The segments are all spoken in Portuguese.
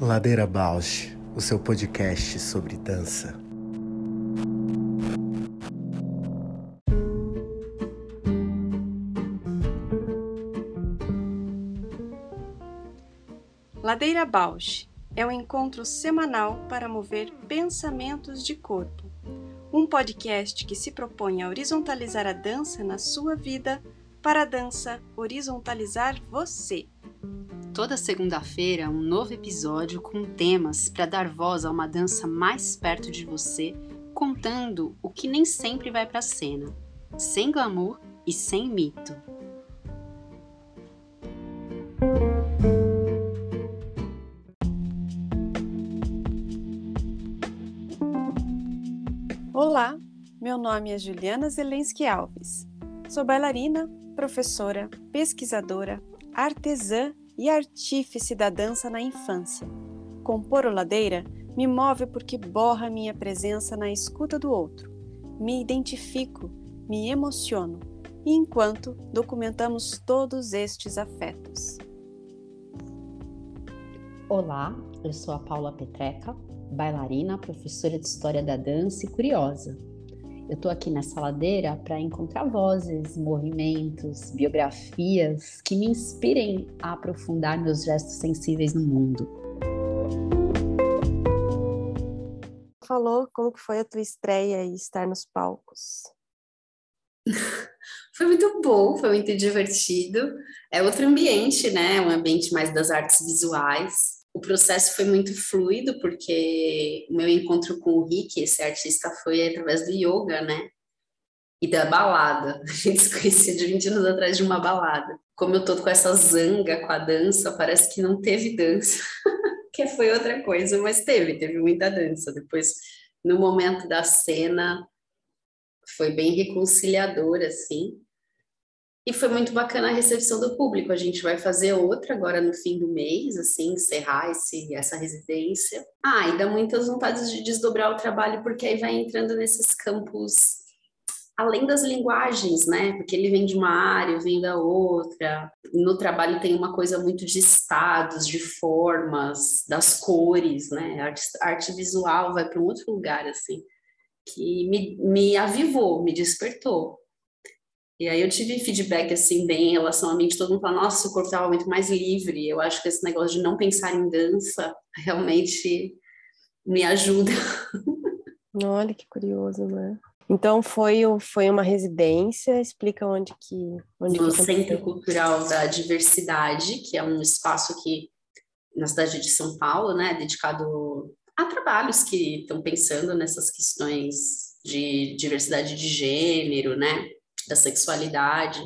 Ladeira Bausch, o seu podcast sobre dança. Ladeira Bausch é um encontro semanal para mover pensamentos de corpo. Um podcast que se propõe a horizontalizar a dança na sua vida para a dança horizontalizar você. Toda segunda-feira, um novo episódio com temas para dar voz a uma dança mais perto de você, contando o que nem sempre vai para a cena, sem glamour e sem mito. Olá, meu nome é Juliana Zelensky Alves. Sou bailarina, professora, pesquisadora, artesã e artífice da dança na infância. Compor o Ladeira me move porque borra minha presença na escuta do outro. Me identifico, me emociono, e enquanto documentamos todos estes afetos. Olá, eu sou a Paula Petreca, bailarina, professora de História da Dança e curiosa. Eu estou aqui nessa ladeira para encontrar vozes, movimentos, biografias que me inspirem a aprofundar meus gestos sensíveis no mundo. Falou como que foi a tua estreia e estar nos palcos? foi muito bom, foi muito divertido. É outro ambiente, né? Um ambiente mais das artes visuais o processo foi muito fluido, porque o meu encontro com o Rick, esse artista, foi através do yoga, né? E da balada. A gente se conhecia de 20 anos atrás de uma balada. Como eu tô com essa zanga com a dança, parece que não teve dança, que foi outra coisa, mas teve, teve muita dança. Depois, no momento da cena, foi bem reconciliador, assim. E foi muito bacana a recepção do público. A gente vai fazer outra agora no fim do mês, assim, encerrar esse, essa residência. Ah, e dá muitas vontades de desdobrar o trabalho, porque aí vai entrando nesses campos além das linguagens, né? Porque ele vem de uma área, vem da outra. No trabalho tem uma coisa muito de estados, de formas, das cores, né? Arte, arte visual vai para um outro lugar, assim, que me, me avivou, me despertou. E aí eu tive feedback assim bem em relação a mim, de todo mundo falar, nossa, o corpo estava muito mais livre. Eu acho que esse negócio de não pensar em dança realmente me ajuda. Olha que curioso, né? Então foi, foi uma residência, explica onde que... Onde no que Centro Cultural da Diversidade, que é um espaço aqui na cidade de São Paulo, né, dedicado a trabalhos que estão pensando nessas questões de diversidade de gênero, né, da sexualidade.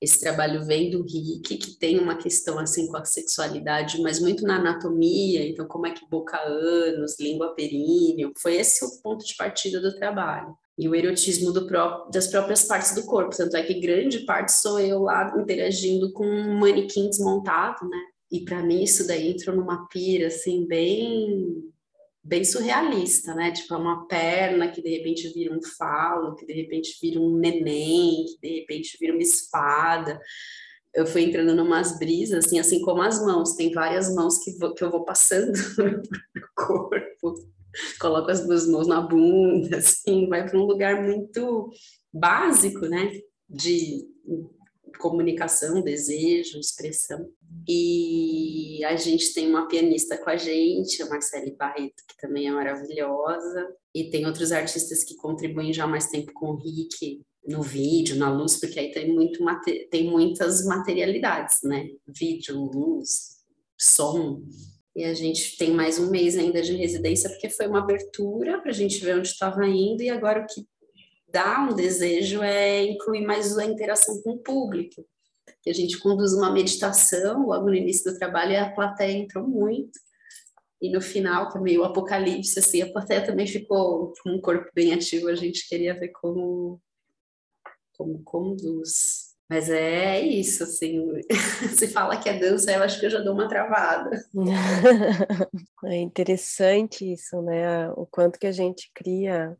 Esse trabalho vem do Rick, que tem uma questão assim com a sexualidade, mas muito na anatomia, então como é que boca ânus, língua períneo, foi esse o ponto de partida do trabalho. E o erotismo pró das próprias partes do corpo, tanto é que grande parte sou eu lá interagindo com um manequim desmontado, né? E para mim isso daí entrou numa pira assim bem bem surrealista, né? Tipo, é uma perna que de repente vira um falo, que de repente vira um neném, que de repente vira uma espada. Eu fui entrando numas brisas, assim, assim como as mãos. Tem várias mãos que, vou, que eu vou passando no corpo. Coloco as duas mãos na bunda, assim, vai para um lugar muito básico, né? De comunicação, desejo, expressão. E a gente tem uma pianista com a gente, a Marcele Barreto, que também é maravilhosa. E tem outros artistas que contribuem já há mais tempo com o Rick no vídeo, na luz, porque aí tem, muito, tem muitas materialidades, né? Vídeo, luz, som. E a gente tem mais um mês ainda de residência, porque foi uma abertura para a gente ver onde estava indo, e agora o que dá um desejo é incluir mais a interação com o público. A gente conduz uma meditação logo no início do trabalho e a plateia entrou muito. E no final também o apocalipse, assim, a plateia também ficou com um corpo bem ativo, a gente queria ver como, como conduz. Mas é isso, assim, se fala que é dança, eu acho que eu já dou uma travada. É interessante isso, né? O quanto que a gente cria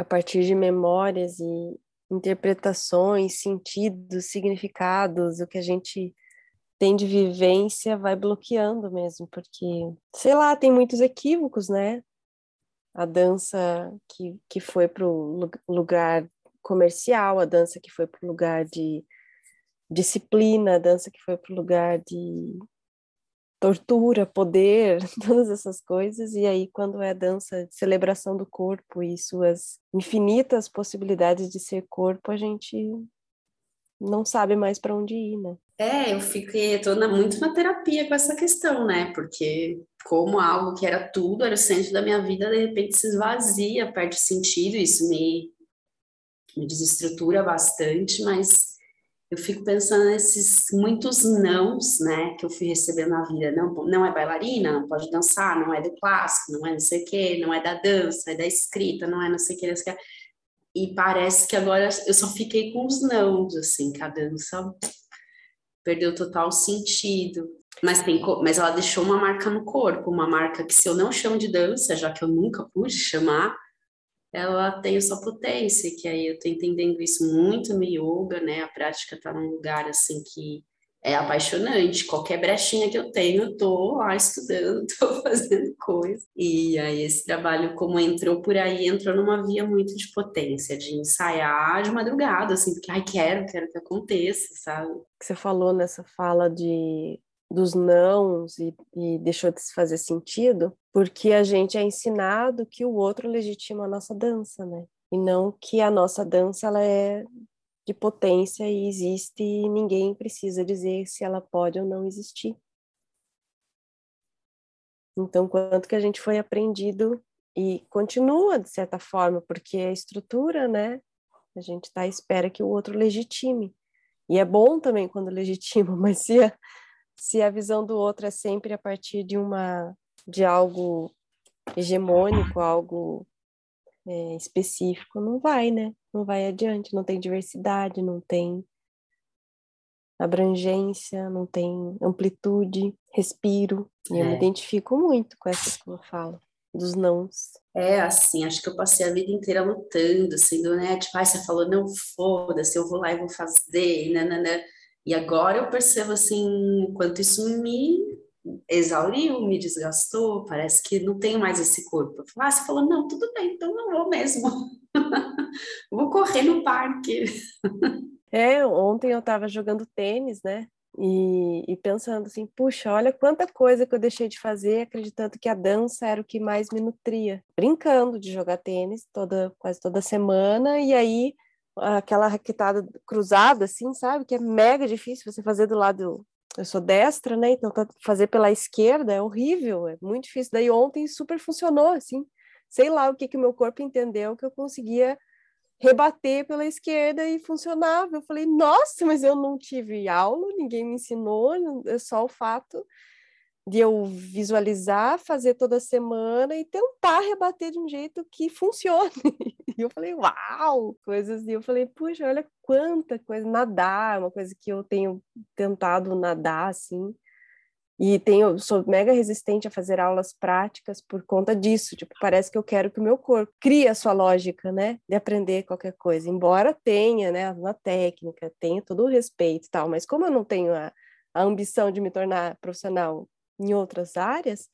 a partir de memórias e, interpretações, sentidos, significados, o que a gente tem de vivência vai bloqueando mesmo, porque, sei lá, tem muitos equívocos, né? A dança que, que foi para o lugar comercial, a dança que foi para o lugar de disciplina, a dança que foi para o lugar de tortura, poder, todas essas coisas. E aí, quando é dança de celebração do corpo e suas infinitas possibilidades de ser corpo, a gente não sabe mais para onde ir, né? É, eu fiquei, tô muito na terapia com essa questão, né? Porque como algo que era tudo, era o centro da minha vida, de repente se esvazia, perde sentido, isso me, me desestrutura bastante, mas eu fico pensando nesses muitos nãos, né, que eu fui recebendo na vida. Não, não é bailarina, não pode dançar, não é do clássico, não é não sei o quê, não é da dança, é da escrita, não é não sei o quê, não sei o quê. E parece que agora eu só fiquei com os nãos, assim, que a dança perdeu total sentido. Mas, tem, mas ela deixou uma marca no corpo, uma marca que se eu não chamo de dança, já que eu nunca pude chamar, ela tem sua potência, que aí eu estou entendendo isso muito no yoga, né? A prática está num lugar assim que é apaixonante. Qualquer brechinha que eu tenho, eu tô lá estudando, tô fazendo coisa. E aí esse trabalho, como entrou por aí, entrou numa via muito de potência, de ensaiar de madrugada, assim, porque ai, quero, quero que aconteça, sabe? Você falou nessa fala de dos nãos e, e deixou de se fazer sentido, porque a gente é ensinado que o outro legitima a nossa dança, né? E não que a nossa dança ela é de potência e existe e ninguém precisa dizer se ela pode ou não existir. Então, quanto que a gente foi aprendido e continua de certa forma, porque a estrutura, né? A gente está à espera que o outro legitime. E é bom também quando legitima, mas se a, se a visão do outro é sempre a partir de uma de algo hegemônico, algo é, específico, não vai, né? Não vai adiante, não tem diversidade, não tem abrangência, não tem amplitude, respiro. E é. eu me é. identifico muito com essa que eu falo, dos nãos. É, assim, acho que eu passei a vida inteira lutando, sendo, né? Tipo, ah, você falou, não, foda-se, eu vou lá e vou fazer, né, né. E agora eu percebo assim, quanto isso me exauriu, me desgastou, parece que não tenho mais esse corpo. Ah, você falou, não, tudo bem, então não vou mesmo. vou correr no parque. É, ontem eu estava jogando tênis, né? E, e, pensando assim, puxa, olha quanta coisa que eu deixei de fazer, acreditando que a dança era o que mais me nutria. Brincando de jogar tênis toda, quase toda semana, e aí aquela raquetada cruzada, assim, sabe? Que é mega difícil você fazer do lado. Eu sou destra, né? Então fazer pela esquerda é horrível, é muito difícil. Daí ontem super funcionou, assim. Sei lá o que que o meu corpo entendeu que eu conseguia rebater pela esquerda e funcionava. Eu falei, nossa, mas eu não tive aula, ninguém me ensinou, é só o fato de eu visualizar, fazer toda semana e tentar rebater de um jeito que funcione. E eu falei, uau! Coisas e eu falei, puxa, olha quanta coisa. Nadar, uma coisa que eu tenho tentado nadar, assim. E tenho, sou mega resistente a fazer aulas práticas por conta disso. Tipo, parece que eu quero que o meu corpo crie a sua lógica, né? De aprender qualquer coisa. Embora tenha, né? Na técnica, tenha todo o respeito e tal. Mas como eu não tenho a, a ambição de me tornar profissional em outras áreas.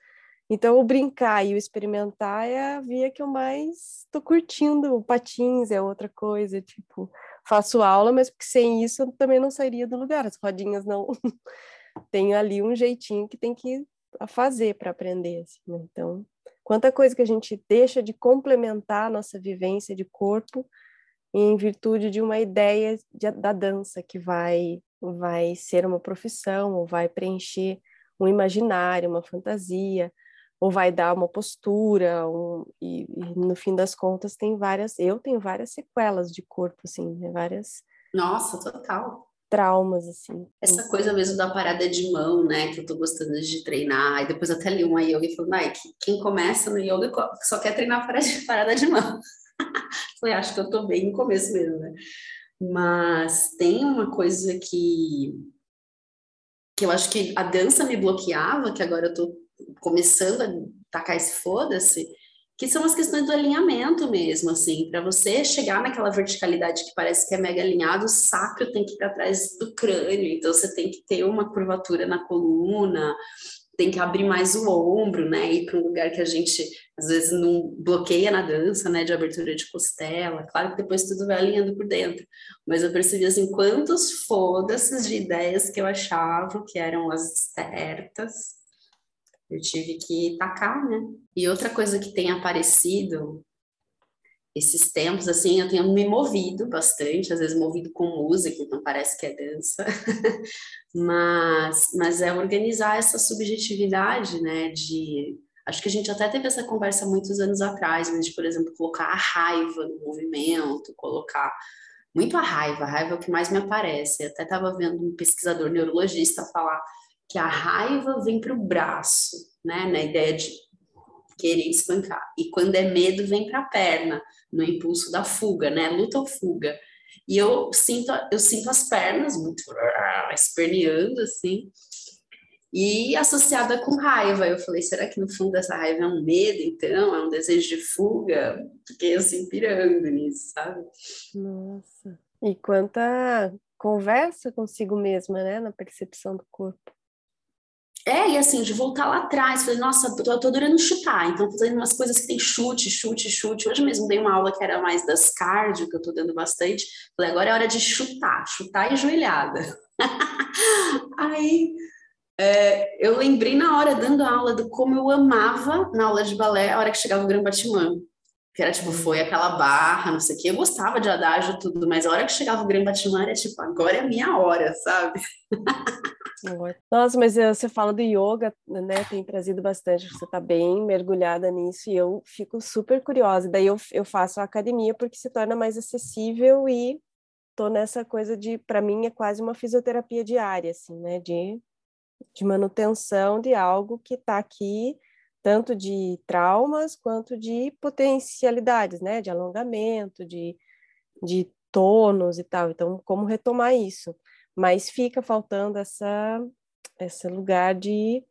Então, o brincar e o experimentar é a via que eu mais estou curtindo. O patins é outra coisa, tipo, faço aula, mas porque sem isso eu também não sairia do lugar. As rodinhas não. Tenho ali um jeitinho que tem que fazer para aprender. Assim, né? Então, quanta coisa que a gente deixa de complementar a nossa vivência de corpo em virtude de uma ideia de, da dança que vai vai ser uma profissão ou vai preencher um imaginário, uma fantasia, ou vai dar uma postura, um, e, e, no fim das contas tem várias, eu tenho várias sequelas de corpo, assim, né? várias... Nossa, total. Traumas, assim. Essa então, coisa mesmo da parada de mão, né, que eu tô gostando de treinar, e depois até li uma yoga e falou, Mike, quem começa no yoga só quer treinar parada de mão. Falei, acho que eu tô bem no começo mesmo, né? Mas tem uma coisa que que eu acho que a dança me bloqueava, que agora eu tô começando a tacar esse foda-se, que são as questões do alinhamento mesmo, assim, para você chegar naquela verticalidade que parece que é mega alinhado, o sacro tem que ir para trás do crânio, então você tem que ter uma curvatura na coluna, tem que abrir mais o ombro, né, ir para um lugar que a gente às vezes não bloqueia na dança, né, de abertura de costela. Claro que depois tudo vai alinhando por dentro, mas eu percebi assim quantos foda-se de ideias que eu achava que eram as certas eu tive que tacar, né? E outra coisa que tem aparecido esses tempos, assim, eu tenho me movido bastante, às vezes movido com música, então parece que é dança, mas, mas é organizar essa subjetividade, né, de... Acho que a gente até teve essa conversa muitos anos atrás, mas de, por exemplo, colocar a raiva no movimento, colocar muito a raiva, a raiva é o que mais me aparece. Eu até estava vendo um pesquisador neurologista falar que a raiva vem para o braço, né? Na ideia de querer espancar. E quando é medo, vem para a perna, no impulso da fuga, né? Luta ou fuga. E eu sinto, eu sinto as pernas muito esperneando, assim, e associada com raiva. Eu falei, será que no fundo essa raiva é um medo, então? É um desejo de fuga? Fiquei assim, pirando nisso, sabe? Nossa. E quanta conversa consigo mesma, né? Na percepção do corpo. É, e assim, de voltar lá atrás, falei, nossa, tô, tô adorando chutar, então fazendo umas coisas que tem chute, chute, chute. Hoje mesmo dei uma aula que era mais das cardio, que eu tô dando bastante. Falei, agora é hora de chutar, chutar e joelhada. Aí é, eu lembrei na hora, dando aula, do como eu amava na aula de balé a hora que chegava o Gran Batimã. Que era tipo, foi aquela barra, não sei o quê. Eu gostava de adágio tudo, mas a hora que chegava o Gran Batimã era tipo, agora é a minha hora, sabe? Nossa, mas eh, você fala do yoga, né? Tem trazido bastante, você está bem mergulhada nisso e eu fico super curiosa. Daí eu, eu faço a academia porque se torna mais acessível e tô nessa coisa de, para mim, é quase uma fisioterapia diária, assim, né? De, de manutenção de algo que está aqui, tanto de traumas quanto de potencialidades, né? De alongamento, de, de tônus e tal. Então, como retomar isso? mas fica faltando essa esse lugar de,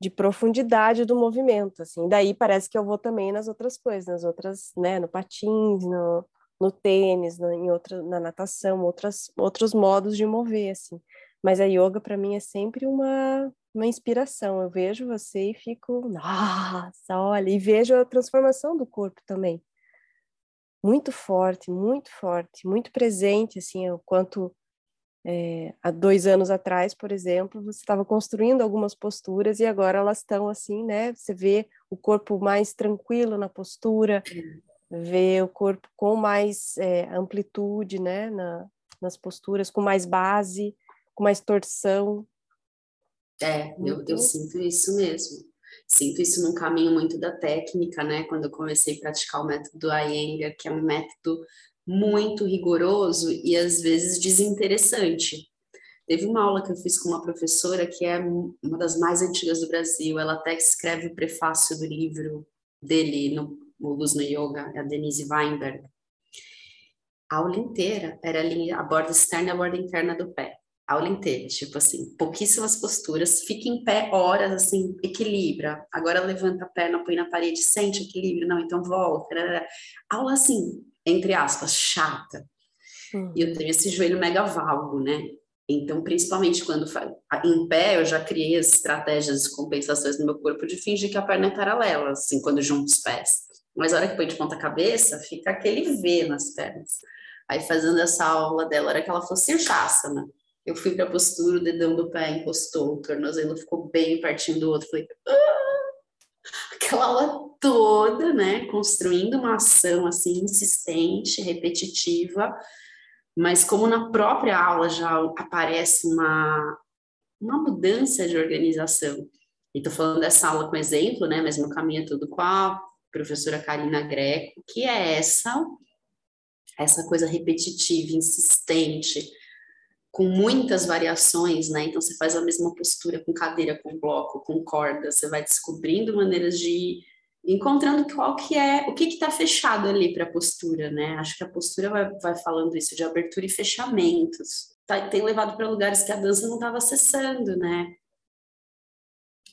de profundidade do movimento, assim. Daí parece que eu vou também nas outras coisas, nas outras, né, no patins, no, no tênis, no, em outra, na natação, outras, outros modos de mover, assim. Mas a yoga para mim é sempre uma uma inspiração. Eu vejo você e fico, nossa, olha, e vejo a transformação do corpo também. Muito forte, muito forte, muito presente, assim, o quanto é, há dois anos atrás, por exemplo, você estava construindo algumas posturas e agora elas estão assim, né? Você vê o corpo mais tranquilo na postura, vê o corpo com mais é, amplitude, né? Na, nas posturas, com mais base, com mais torção. É, eu, eu sinto isso mesmo. Sinto isso num caminho muito da técnica, né? Quando eu comecei a praticar o método Iyengar, que é um método muito rigoroso e às vezes desinteressante. Teve uma aula que eu fiz com uma professora que é uma das mais antigas do Brasil, ela até escreve o prefácio do livro dele, no, o Luz no Yoga, é a Denise Weinberg. A aula inteira era ali a borda externa e a borda interna do pé. Aula inteira, tipo assim, pouquíssimas posturas, fica em pé horas, assim, equilibra. Agora levanta a perna, põe na parede, sente equilíbrio, não, então volta. Aula assim, entre aspas, chata. Uhum. E eu tenho esse joelho mega valgo, né? Então, principalmente quando em pé, eu já criei as estratégias de compensações no meu corpo de fingir que a perna é paralela, assim, quando junto os pés. Mas a hora que põe de ponta cabeça, fica aquele V nas pernas. Aí, fazendo essa aula dela, a hora que ela fosse né? Eu fui para a postura, o dedão do pé encostou, o tornozelo ficou bem pertinho do outro. Falei, ah! aquela aula toda, né, construindo uma ação assim insistente, repetitiva, mas como na própria aula já aparece uma uma mudança de organização. E tô falando dessa aula com exemplo, né, mas meu caminho é tudo com a professora Karina Greco, que é essa essa coisa repetitiva, insistente, com muitas variações, né? Então você faz a mesma postura com cadeira, com bloco, com corda, você vai descobrindo maneiras de encontrando qual que é, o que está fechado ali para a postura, né? Acho que a postura vai, vai falando isso de abertura e fechamentos. Tá, tem levado para lugares que a dança não estava acessando, né?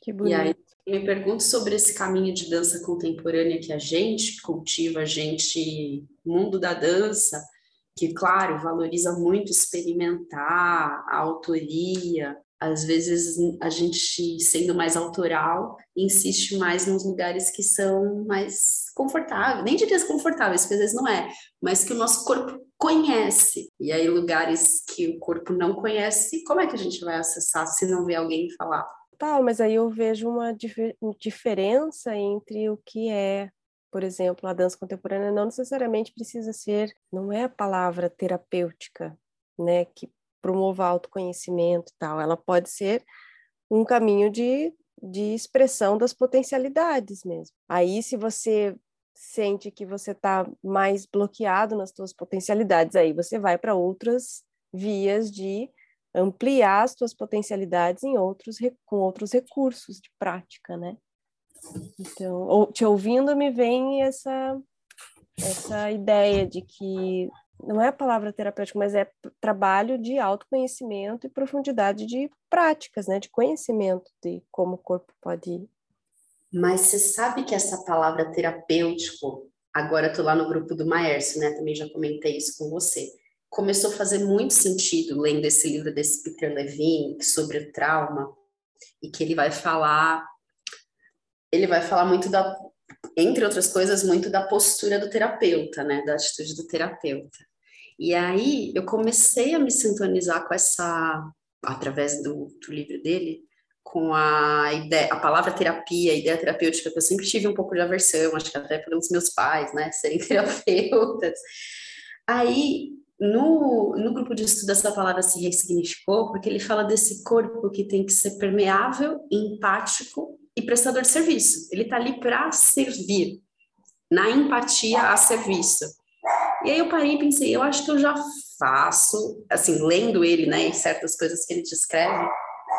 Que bonito. E aí me pergunto sobre esse caminho de dança contemporânea que a gente cultiva, a gente, mundo da dança, que, claro, valoriza muito experimentar a autoria. Às vezes a gente, sendo mais autoral, insiste mais nos lugares que são mais confortáveis, nem diria confortáveis, porque às vezes não é, mas que o nosso corpo conhece. E aí, lugares que o corpo não conhece, como é que a gente vai acessar se não vê alguém falar? Tá, mas aí eu vejo uma dif diferença entre o que é por exemplo, a dança contemporânea não necessariamente precisa ser, não é a palavra terapêutica, né, que promova autoconhecimento e tal, ela pode ser um caminho de, de expressão das potencialidades mesmo. Aí, se você sente que você está mais bloqueado nas suas potencialidades, aí você vai para outras vias de ampliar as suas potencialidades em outros com outros recursos de prática, né? Então, te ouvindo me vem essa essa ideia de que não é a palavra terapêutica, mas é trabalho de autoconhecimento e profundidade de práticas, né, de conhecimento de como o corpo pode ir. Mas você sabe que essa palavra terapêutico, agora eu tô lá no grupo do Maércio, né, também já comentei isso com você, começou a fazer muito sentido lendo esse livro desse Peter Levine sobre o trauma, e que ele vai falar ele vai falar muito da, entre outras coisas, muito da postura do terapeuta, né, da atitude do terapeuta. E aí eu comecei a me sintonizar com essa, através do, do livro dele, com a ideia, a palavra terapia, a ideia terapêutica, que eu sempre tive um pouco de aversão, acho que até pelos meus pais, né, serem terapeutas. Aí, no, no grupo de estudo, essa palavra se ressignificou, porque ele fala desse corpo que tem que ser permeável, empático e prestador de serviço. Ele está ali para servir, na empatia a serviço. E aí eu parei e pensei, eu acho que eu já faço, assim, lendo ele, né, e certas coisas que ele descreve,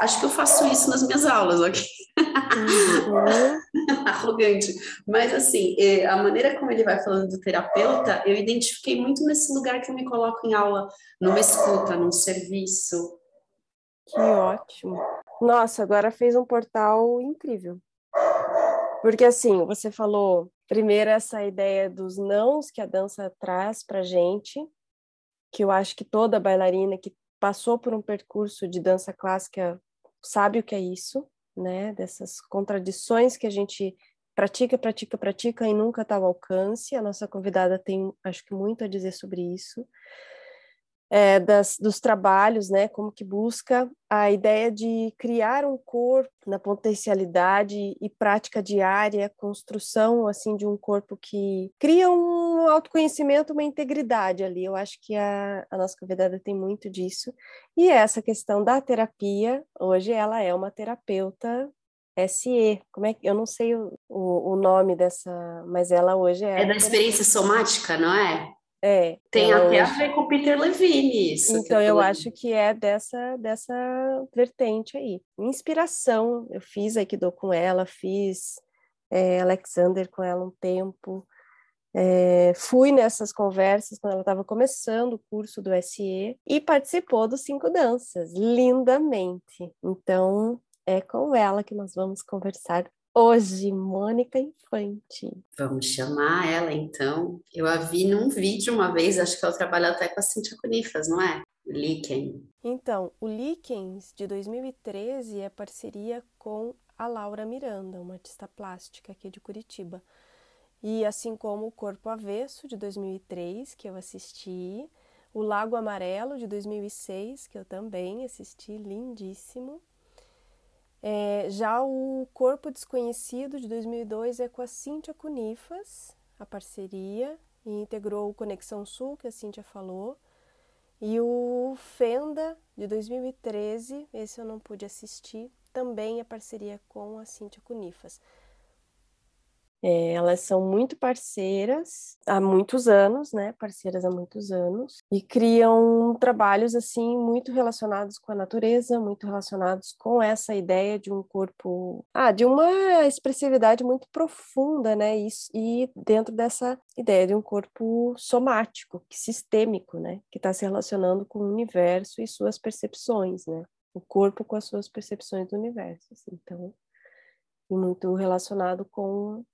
acho que eu faço isso nas minhas aulas, ok? Uhum. Arrogante. Mas, assim, é, a maneira como ele vai falando do terapeuta, eu identifiquei muito nesse lugar que eu me coloco em aula, numa escuta, num serviço. Que ótimo. Nossa, agora fez um portal incrível. Porque assim, você falou primeiro essa ideia dos nãos que a dança traz para gente, que eu acho que toda bailarina que passou por um percurso de dança clássica sabe o que é isso, né? Dessas contradições que a gente pratica, pratica, pratica e nunca está ao alcance. A nossa convidada tem, acho que, muito a dizer sobre isso é, das, dos trabalhos, né, como que busca a ideia de criar um corpo na potencialidade e prática diária, construção assim de um corpo que cria um autoconhecimento, uma integridade ali. Eu acho que a, a nossa convidada tem muito disso. E essa questão da terapia, hoje ela é uma terapeuta SE, como é que eu não sei o, o, o nome dessa, mas ela hoje é. É da experiência somática, não é? É, Tem até a ver com Peter Levine isso. Então eu, eu acho que é dessa dessa vertente aí. Inspiração, eu fiz Aikido com ela, fiz é, Alexander com ela um tempo. É, fui nessas conversas quando ela estava começando o curso do SE e participou dos Cinco Danças, lindamente. Então, é com ela que nós vamos conversar hoje, Mônica Infante. Vamos chamar ela então. Eu a vi num vídeo uma vez, acho que ela trabalha até com a Cintia Conifas, não é? Liken. Então, o Likens de 2013 é parceria com a Laura Miranda, uma artista plástica aqui de Curitiba. E assim como o Corpo Avesso de 2003, que eu assisti, o Lago Amarelo de 2006, que eu também assisti, lindíssimo. É, já o Corpo Desconhecido, de 2002, é com a Cíntia Cunifas, a parceria, e integrou o Conexão Sul, que a Cíntia falou. E o Fenda, de 2013, esse eu não pude assistir, também é parceria com a Cíntia Cunifas. É, elas são muito parceiras há muitos anos, né? Parceiras há muitos anos e criam trabalhos assim muito relacionados com a natureza, muito relacionados com essa ideia de um corpo, ah, de uma expressividade muito profunda, né? E, e dentro dessa ideia de um corpo somático, sistêmico, né? Que está se relacionando com o universo e suas percepções, né? O corpo com as suas percepções do universo. Assim. Então e muito relacionado com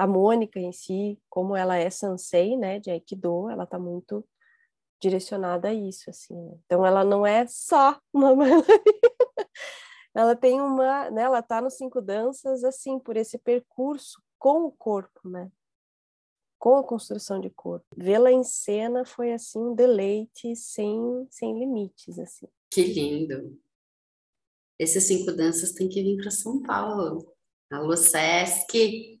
a Mônica em si, como ela é sensei, né, de Aikido, ela está muito direcionada a isso, assim. Né? Então, ela não é só uma ela tem uma, né, ela está nos cinco danças, assim, por esse percurso com o corpo, né, com a construção de corpo. Vê-la em cena foi, assim, um deleite sem, sem limites, assim. Que lindo! Esses cinco danças têm que vir para São Paulo. Alô, Sesc!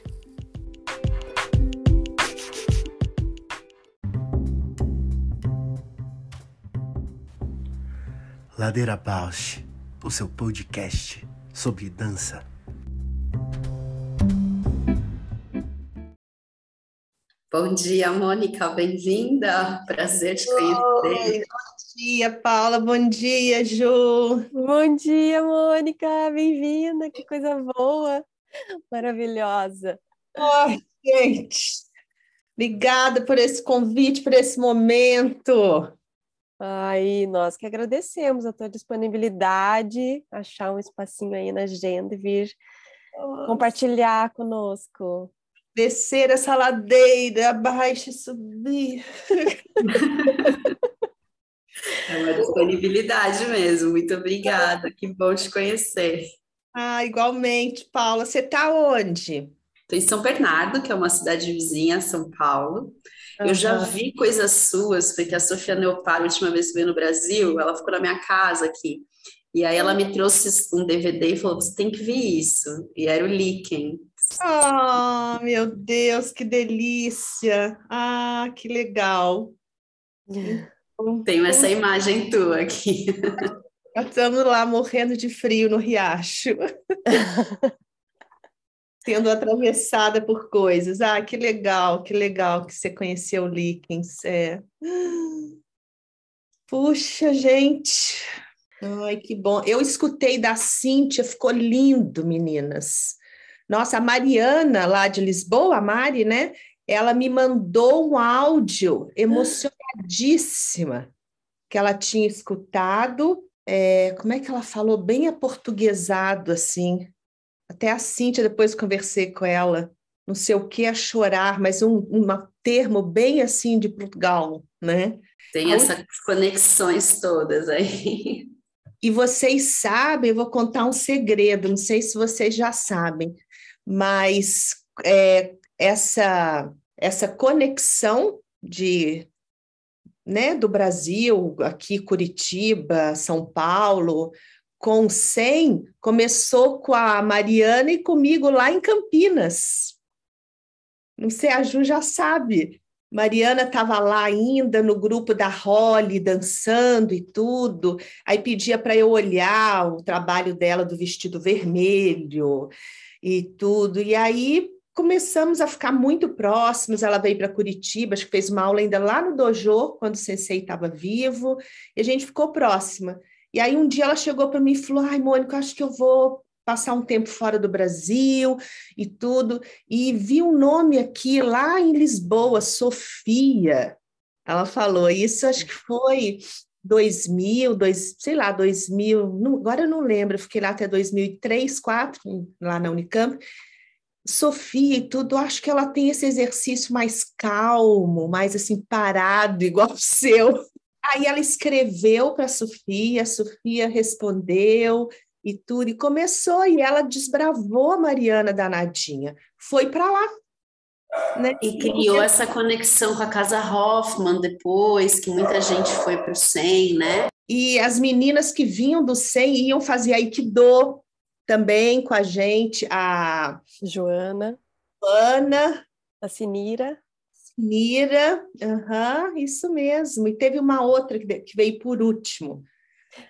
Ladeira Bausch, o seu podcast sobre dança. Bom dia, Mônica, bem-vinda. Prazer te conhecer. Oi, bom dia, Paula. Bom dia, Ju. Bom dia, Mônica. Bem-vinda. Que coisa boa, maravilhosa. Ai, gente. Obrigada por esse convite, por esse momento. Aí, nós que agradecemos a tua disponibilidade, achar um espacinho aí na agenda e vir Nossa. compartilhar conosco. Descer essa ladeira, abaixo e subir. É uma disponibilidade mesmo. Muito obrigada. Que bom te conhecer. Ah, igualmente, Paula. Você está onde? Estou em São Bernardo, que é uma cidade vizinha a São Paulo. Uhum. Eu já vi coisas suas, porque a Sofia Neopar, a última vez que veio no Brasil, ela ficou na minha casa aqui. E aí ela me trouxe um DVD e falou: você tem que ver isso. E era o Liken. Ah, oh, meu Deus, que delícia! Ah, que legal! Tenho essa imagem tua aqui. Estamos lá morrendo de frio no riacho. sendo atravessada por coisas. Ah, que legal, que legal que você conheceu o Likens. É. Puxa, gente. Ai, que bom. Eu escutei da Cíntia, ficou lindo, meninas. Nossa, a Mariana, lá de Lisboa, a Mari, né? Ela me mandou um áudio emocionadíssima que ela tinha escutado. É, como é que ela falou? Bem aportuguesado, assim. Até a Cíntia, depois conversei com ela, não sei o que a chorar, mas um, um termo bem assim de Portugal, né? Tem essas conexões todas aí. E vocês sabem, eu vou contar um segredo, não sei se vocês já sabem, mas é, essa, essa conexão de né, do Brasil, aqui Curitiba, São Paulo, com 100 começou com a Mariana e comigo lá em Campinas. Não sei, a Ju já sabe. Mariana estava lá ainda no grupo da Holly, dançando e tudo. Aí pedia para eu olhar o trabalho dela do vestido vermelho e tudo. E aí começamos a ficar muito próximos. Ela veio para Curitiba, acho que fez uma aula ainda lá no dojo, quando o sensei estava vivo, e a gente ficou próxima. E aí um dia ela chegou para mim e falou: Ai, Mônica, acho que eu vou passar um tempo fora do Brasil e tudo. E vi um nome aqui lá em Lisboa, Sofia. Ela falou, isso acho que foi 2000, dois, sei lá, 2000, não, agora eu não lembro, eu fiquei lá até 2003, 2004, lá na Unicamp. Sofia e tudo, acho que ela tem esse exercício mais calmo, mais assim parado, igual o seu. Aí ela escreveu para a Sofia, a Sofia respondeu e tudo, e começou, e ela desbravou a Mariana danadinha, foi para lá. Né? E criou essa conexão com a Casa Hoffman depois, que muita gente foi para o SEM, né? E as meninas que vinham do SEM iam fazer Aikido também com a gente, a Joana, Ana, a Sinira. Sinira, uhum, isso mesmo. E teve uma outra que veio por último.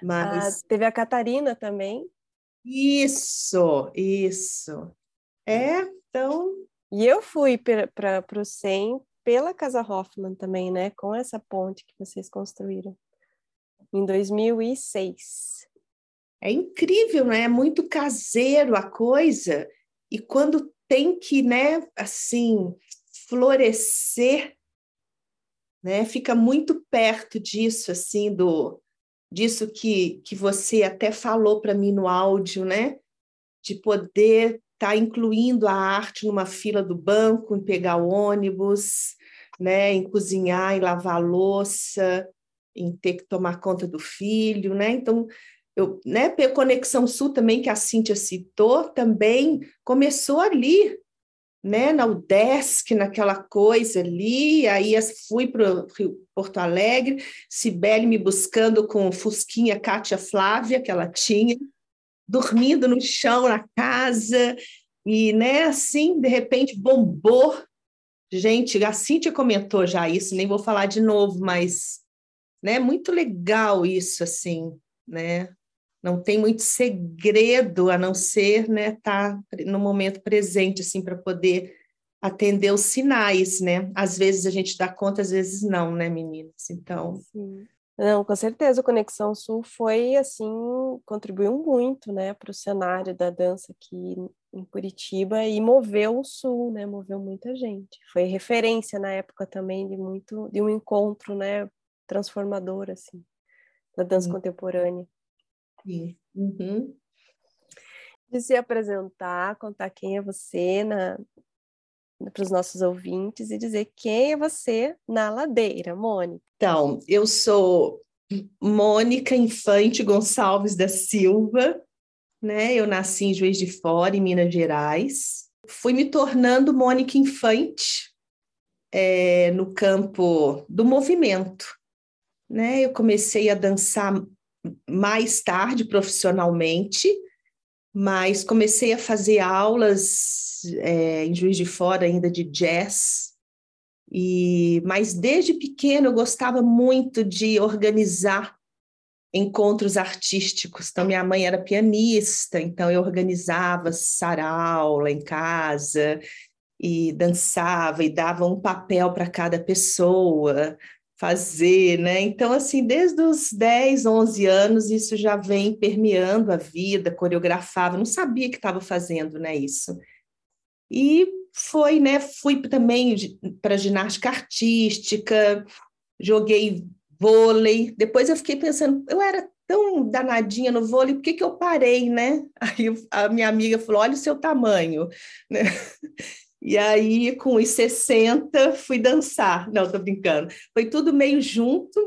Mas... Ah, teve a Catarina também. Isso, isso. É, então. E eu fui para o SEM pela Casa Hoffman também, né? Com essa ponte que vocês construíram em 2006. É incrível, né? É muito caseiro a coisa. E quando tem que, né, assim, florescer, né? Fica muito perto disso, assim, do disso que, que você até falou para mim no áudio, né? De poder estar tá incluindo a arte numa fila do banco, em pegar ônibus, né? Em cozinhar, em lavar louça, em ter que tomar conta do filho, né? Então, eu, né, Conexão Sul também, que a Cíntia citou, também começou ali, né, na UDESC, naquela coisa ali, aí fui para Porto Alegre, Cibele me buscando com Fusquinha Cátia Flávia, que ela tinha, dormindo no chão na casa, e, né, assim, de repente, bombou. Gente, a Cíntia comentou já isso, nem vou falar de novo, mas, né, muito legal isso, assim, né, não tem muito segredo a não ser né estar tá no momento presente assim para poder atender os sinais, né? Às vezes a gente dá conta, às vezes não, né, meninas? Então, Sim. Não, com certeza, o Conexão Sul foi assim, contribuiu muito, né, para o cenário da dança aqui em Curitiba e moveu o Sul, né, moveu muita gente. Foi referência na época também de muito, de um encontro, né, transformador assim, da dança uhum. contemporânea. Uhum. De se apresentar, contar quem é você na, para os nossos ouvintes e dizer quem é você na ladeira, Mônica. Então, eu sou Mônica Infante Gonçalves da Silva, né? Eu nasci em Juiz de Fora, em Minas Gerais. Fui me tornando Mônica Infante é, no campo do movimento, né? Eu comecei a dançar mais tarde profissionalmente, mas comecei a fazer aulas é, em Juiz de Fora ainda de jazz. E, mas desde pequeno eu gostava muito de organizar encontros artísticos. Então minha mãe era pianista, então eu organizava sarau lá em casa e dançava e dava um papel para cada pessoa fazer, né? Então, assim, desde os 10, 11 anos, isso já vem permeando a vida, coreografava, não sabia que estava fazendo, né, isso. E foi, né, fui também para ginástica artística, joguei vôlei, depois eu fiquei pensando, eu era tão danadinha no vôlei, por que, que eu parei, né? Aí a minha amiga falou, olha o seu tamanho, né? E aí, com os 60, fui dançar. Não, estou brincando. Foi tudo meio junto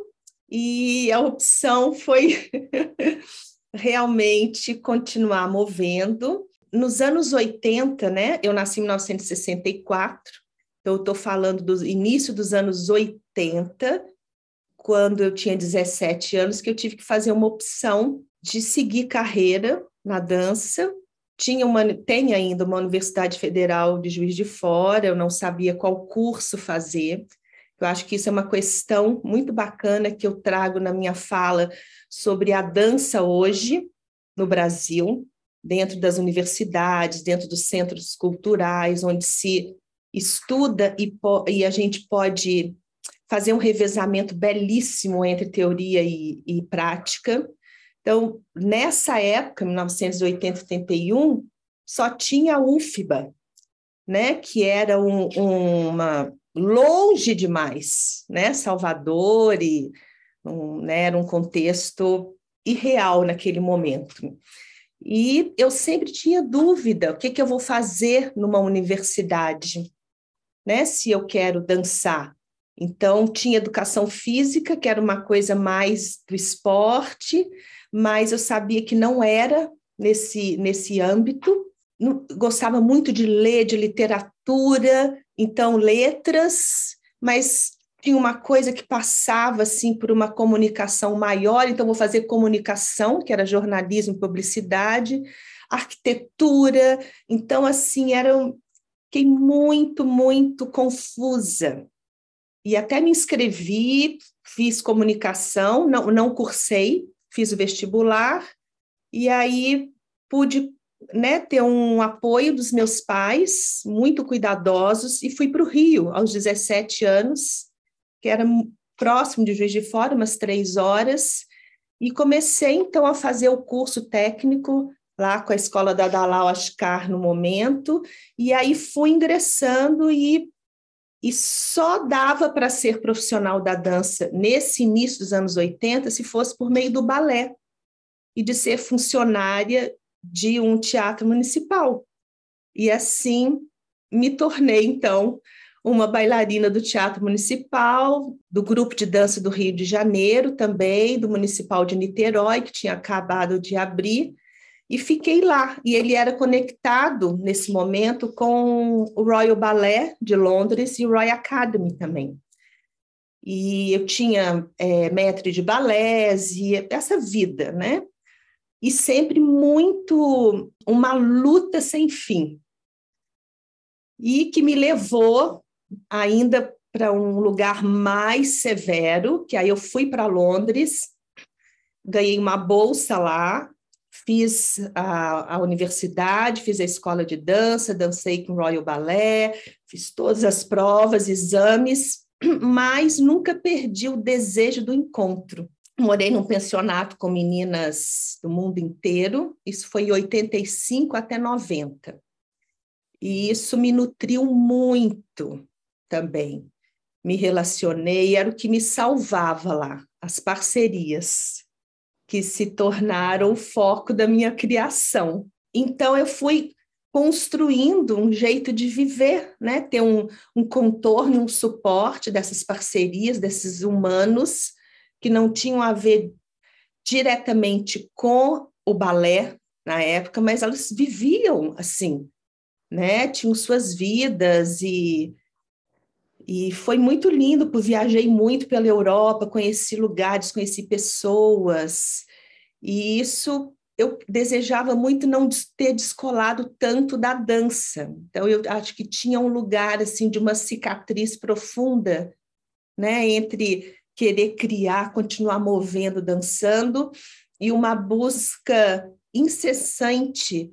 e a opção foi realmente continuar movendo. Nos anos 80, né? Eu nasci em 1964, então eu estou falando do início dos anos 80, quando eu tinha 17 anos, que eu tive que fazer uma opção de seguir carreira na dança tinha uma, tem ainda uma Universidade Federal de Juiz de Fora, eu não sabia qual curso fazer. Eu acho que isso é uma questão muito bacana que eu trago na minha fala sobre a dança hoje no Brasil, dentro das universidades, dentro dos centros culturais, onde se estuda e, e a gente pode fazer um revezamento belíssimo entre teoria e, e prática. Então, nessa época, 1980, 81, só tinha a UFBA, né, que era um, uma longe demais, né, Salvador e um, né, era um contexto irreal naquele momento. E eu sempre tinha dúvida, o que, que eu vou fazer numa universidade, né? Se eu quero dançar. Então, tinha educação física, que era uma coisa mais do esporte, mas eu sabia que não era nesse, nesse âmbito. Gostava muito de ler, de literatura, então, letras, mas tinha uma coisa que passava assim por uma comunicação maior, então vou fazer comunicação, que era jornalismo, publicidade, arquitetura, então assim era fiquei muito muito confusa e até me inscrevi, fiz comunicação, não não cursei, fiz o vestibular e aí pude né, ter um apoio dos meus pais, muito cuidadosos, e fui para o Rio aos 17 anos que era próximo de Juiz de Fora, umas três horas, e comecei então a fazer o curso técnico lá com a escola da Dalal Ascar no momento, e aí fui ingressando e, e só dava para ser profissional da dança nesse início dos anos 80 se fosse por meio do balé e de ser funcionária de um teatro municipal. E assim me tornei então uma bailarina do Teatro Municipal, do Grupo de Dança do Rio de Janeiro também, do Municipal de Niterói, que tinha acabado de abrir, e fiquei lá. E ele era conectado, nesse momento, com o Royal Ballet de Londres e o Royal Academy também. E eu tinha é, mestre de balés e essa vida, né? E sempre muito uma luta sem fim. E que me levou ainda para um lugar mais severo, que aí eu fui para Londres, ganhei uma bolsa lá, fiz a, a, universidade, fiz a escola de dança, dancei com Royal Ballet, fiz todas as provas, exames, mas nunca perdi o desejo do encontro. Morei num pensionato com meninas do mundo inteiro, isso foi em 85 até 90. E isso me nutriu muito também. Me relacionei, era o que me salvava lá, as parcerias, que se tornaram o foco da minha criação. Então, eu fui construindo um jeito de viver, né? ter um, um contorno, um suporte dessas parcerias, desses humanos que não tinham a ver diretamente com o balé na época, mas elas viviam assim, né? Tinham suas vidas e e foi muito lindo, porque viajei muito pela Europa, conheci lugares, conheci pessoas, e isso eu desejava muito não ter descolado tanto da dança. Então eu acho que tinha um lugar assim de uma cicatriz profunda, né, entre querer criar, continuar movendo, dançando e uma busca incessante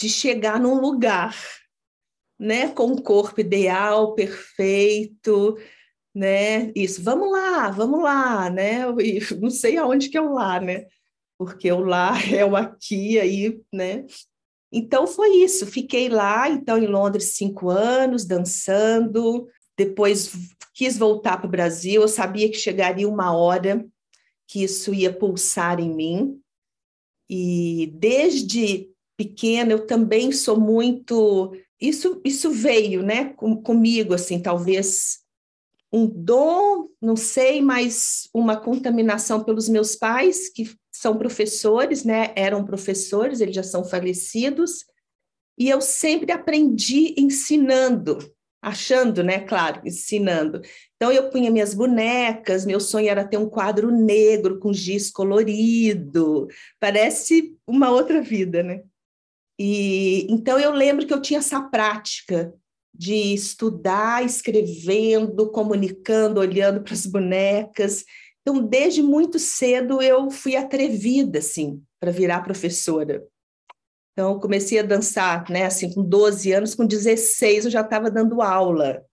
de chegar num lugar, né, com um corpo ideal, perfeito, né? Isso, vamos lá, vamos lá, né? E não sei aonde que é o lá, né? Porque o lá é o aqui aí, né? Então foi isso, fiquei lá, então em Londres cinco anos dançando, depois quis voltar para o Brasil, eu sabia que chegaria uma hora que isso ia pulsar em mim, e desde pequena eu também sou muito isso, isso veio, né, com, comigo, assim, talvez um dom, não sei, mas uma contaminação pelos meus pais, que são professores, né, eram professores, eles já são falecidos, e eu sempre aprendi ensinando, achando, né, claro, ensinando. Então eu punha minhas bonecas, meu sonho era ter um quadro negro com giz colorido, parece uma outra vida, né? E então eu lembro que eu tinha essa prática de estudar, escrevendo, comunicando, olhando para as bonecas. Então, desde muito cedo eu fui atrevida assim para virar professora. Então, comecei a dançar, né, assim, com 12 anos, com 16 eu já estava dando aula,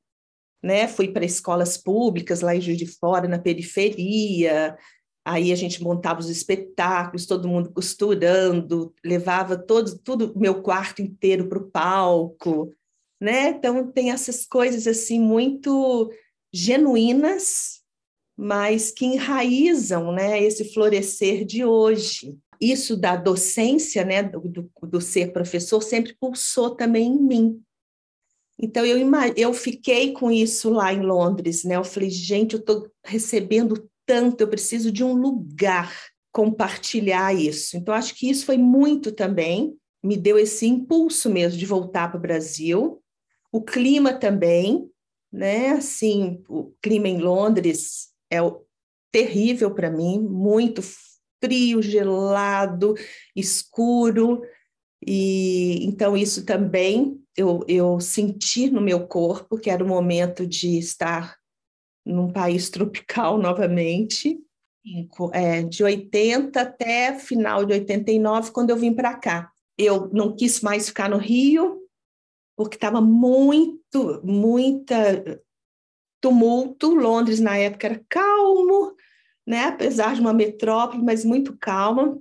né? Fui para escolas públicas lá em Juiz de Fora, na periferia, Aí a gente montava os espetáculos, todo mundo costurando, levava todo, tudo meu quarto inteiro para o palco, né? Então tem essas coisas assim muito genuínas, mas que enraizam, né, esse florescer de hoje. isso da docência, né, do, do ser professor, sempre pulsou também em mim. Então, eu, eu fiquei com isso lá em Londres, né? Eu falei, gente, eu estou recebendo tanto, eu preciso de um lugar compartilhar isso. Então, acho que isso foi muito também, me deu esse impulso mesmo de voltar para o Brasil. O clima também, né? Assim, o clima em Londres é terrível para mim, muito frio, gelado, escuro. E então isso também eu, eu senti no meu corpo que era o momento de estar num país tropical novamente. É, de 80 até final de 89, quando eu vim para cá. Eu não quis mais ficar no Rio, porque estava muito, muita tumulto. Londres, na época, era calmo, né? apesar de uma metrópole, mas muito calma.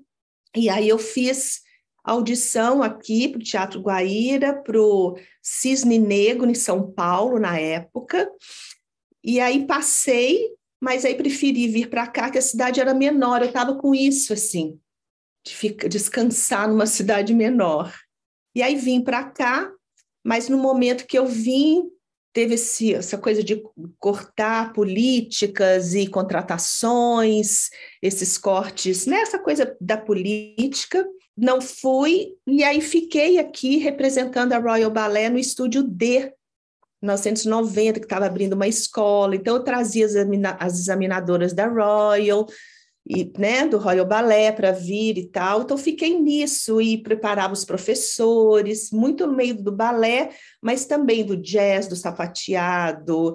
E aí eu fiz audição aqui para o Teatro Guaíra, para o Cisne Negro, em São Paulo, na época. E aí passei, mas aí preferi vir para cá, que a cidade era menor. Eu estava com isso, assim, de ficar, descansar numa cidade menor. E aí vim para cá, mas no momento que eu vim, teve esse, essa coisa de cortar políticas e contratações, esses cortes, né? coisa da política não fui, e aí fiquei aqui representando a Royal Ballet no estúdio D, 1990, que estava abrindo uma escola, então eu trazia as, as examinadoras da Royal, e, né, do Royal Ballet para vir e tal, então fiquei nisso e preparava os professores, muito no meio do balé, mas também do jazz, do sapateado,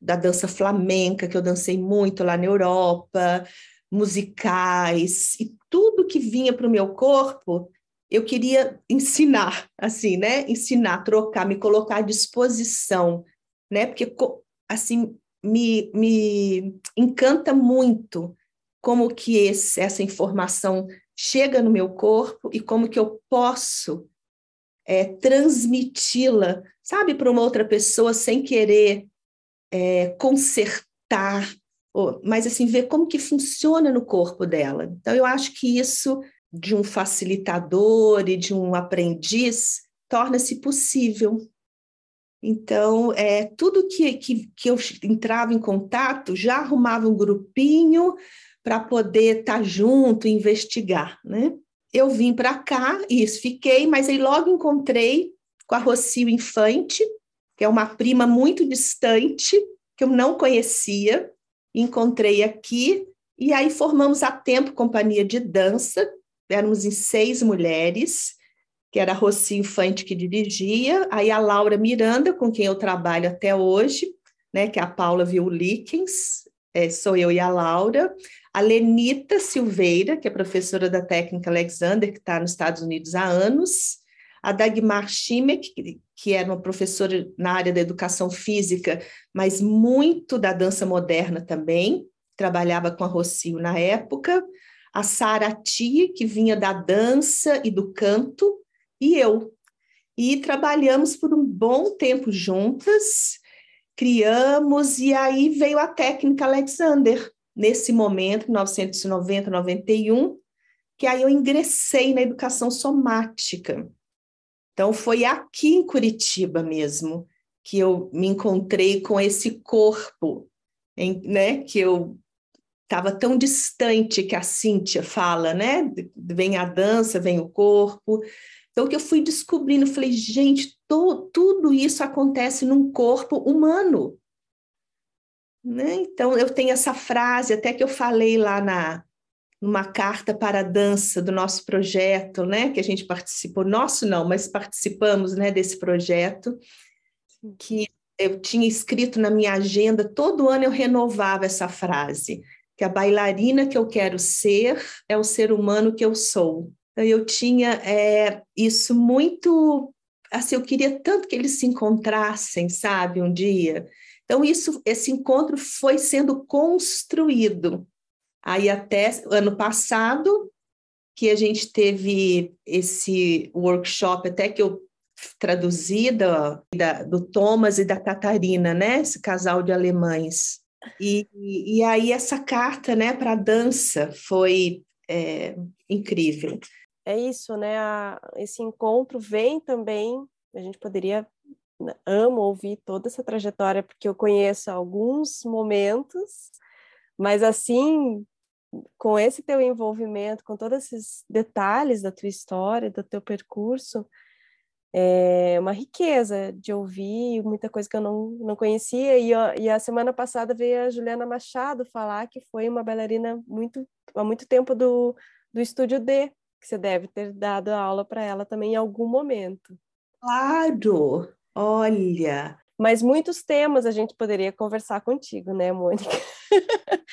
da dança flamenca, que eu dancei muito lá na Europa, musicais e tudo que vinha para o meu corpo, eu queria ensinar, assim, né? Ensinar, trocar, me colocar à disposição, né? Porque, assim, me, me encanta muito como que esse, essa informação chega no meu corpo e como que eu posso é, transmiti-la, sabe, para uma outra pessoa sem querer é, consertar mas assim ver como que funciona no corpo dela. Então eu acho que isso de um facilitador e de um aprendiz torna-se possível. Então, é, tudo que, que, que eu entrava em contato, já arrumava um grupinho para poder estar tá junto, investigar, né? Eu vim para cá, isso, fiquei, mas aí logo encontrei com a Rocio Infante, que é uma prima muito distante, que eu não conhecia, encontrei aqui, e aí formamos a Tempo Companhia de Dança, éramos em seis mulheres, que era a Rossi Infante que dirigia, aí a Laura Miranda, com quem eu trabalho até hoje, né, que é a Paula Viulikens, é, sou eu e a Laura, a Lenita Silveira, que é professora da técnica Alexander, que está nos Estados Unidos há anos, a Dagmar Schimek, que, que era uma professora na área da educação física, mas muito da dança moderna também, trabalhava com a Rocio na época, a Sara Tia, que vinha da dança e do canto, e eu. E trabalhamos por um bom tempo juntas, criamos, e aí veio a técnica Alexander, nesse momento, 1990, 91, que aí eu ingressei na educação somática. Então, foi aqui em Curitiba mesmo que eu me encontrei com esse corpo, em, né? Que eu estava tão distante que a Cíntia fala, né? Vem a dança, vem o corpo. Então, que eu fui descobrindo, falei, gente, tudo isso acontece num corpo humano. Né? Então, eu tenho essa frase, até que eu falei lá na, numa carta para a dança do nosso projeto, né, que a gente participou, nosso não, mas participamos, né, desse projeto, que eu tinha escrito na minha agenda, todo ano eu renovava essa frase, que a bailarina que eu quero ser é o ser humano que eu sou. Eu tinha é, isso muito, assim, eu queria tanto que eles se encontrassem, sabe, um dia. Então, isso, esse encontro foi sendo construído Aí até ano passado que a gente teve esse workshop, até que eu traduzi da, da, do Thomas e da Catarina, né? Esse casal de alemães. E, e aí essa carta, né, para dança foi é incrível. É isso, né? A, esse encontro vem também, a gente poderia né, amo ouvir toda essa trajetória porque eu conheço alguns momentos, mas assim, com esse teu envolvimento, com todos esses detalhes da tua história, do teu percurso, é uma riqueza de ouvir, muita coisa que eu não, não conhecia. E, e a semana passada veio a Juliana Machado falar que foi uma bailarina muito há muito tempo do, do Estúdio D, que você deve ter dado aula para ela também em algum momento. Claro! Olha! Mas muitos temas a gente poderia conversar contigo, né, Mônica?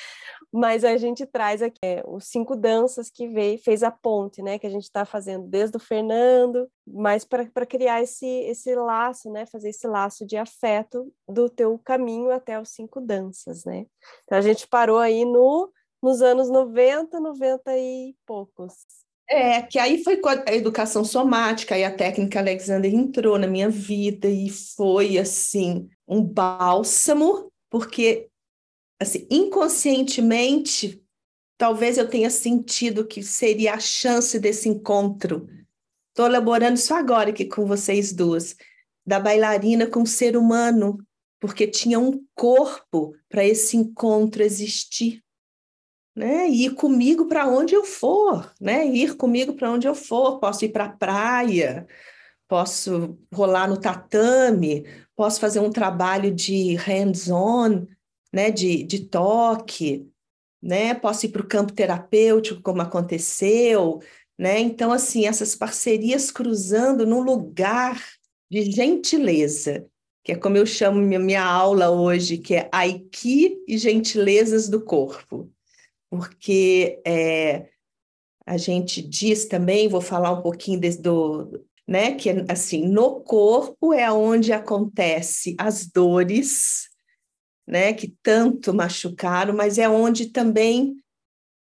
Mas a gente traz aqui é, os cinco danças que veio, fez a ponte, né? Que a gente está fazendo desde o Fernando, mas para criar esse, esse laço, né? Fazer esse laço de afeto do teu caminho até os cinco danças, né? Então a gente parou aí no, nos anos 90, 90 e poucos. É, que aí foi a educação somática, aí a técnica Alexander entrou na minha vida e foi, assim, um bálsamo, porque, assim, inconscientemente, talvez eu tenha sentido que seria a chance desse encontro. Estou elaborando isso agora aqui com vocês duas, da bailarina com o ser humano, porque tinha um corpo para esse encontro existir né? Ir comigo para onde eu for, né? Ir comigo para onde eu for. Posso ir para a praia, posso rolar no tatame, posso fazer um trabalho de hands-on, né? De, de toque, né? Posso ir para o campo terapêutico, como aconteceu, né? Então, assim, essas parcerias cruzando num lugar de gentileza, que é como eu chamo minha, minha aula hoje, que é Aiki e gentilezas do corpo porque é, a gente diz também, vou falar um pouquinho desse, do, né, que assim, no corpo é onde acontece as dores, né, que tanto machucaram, mas é onde também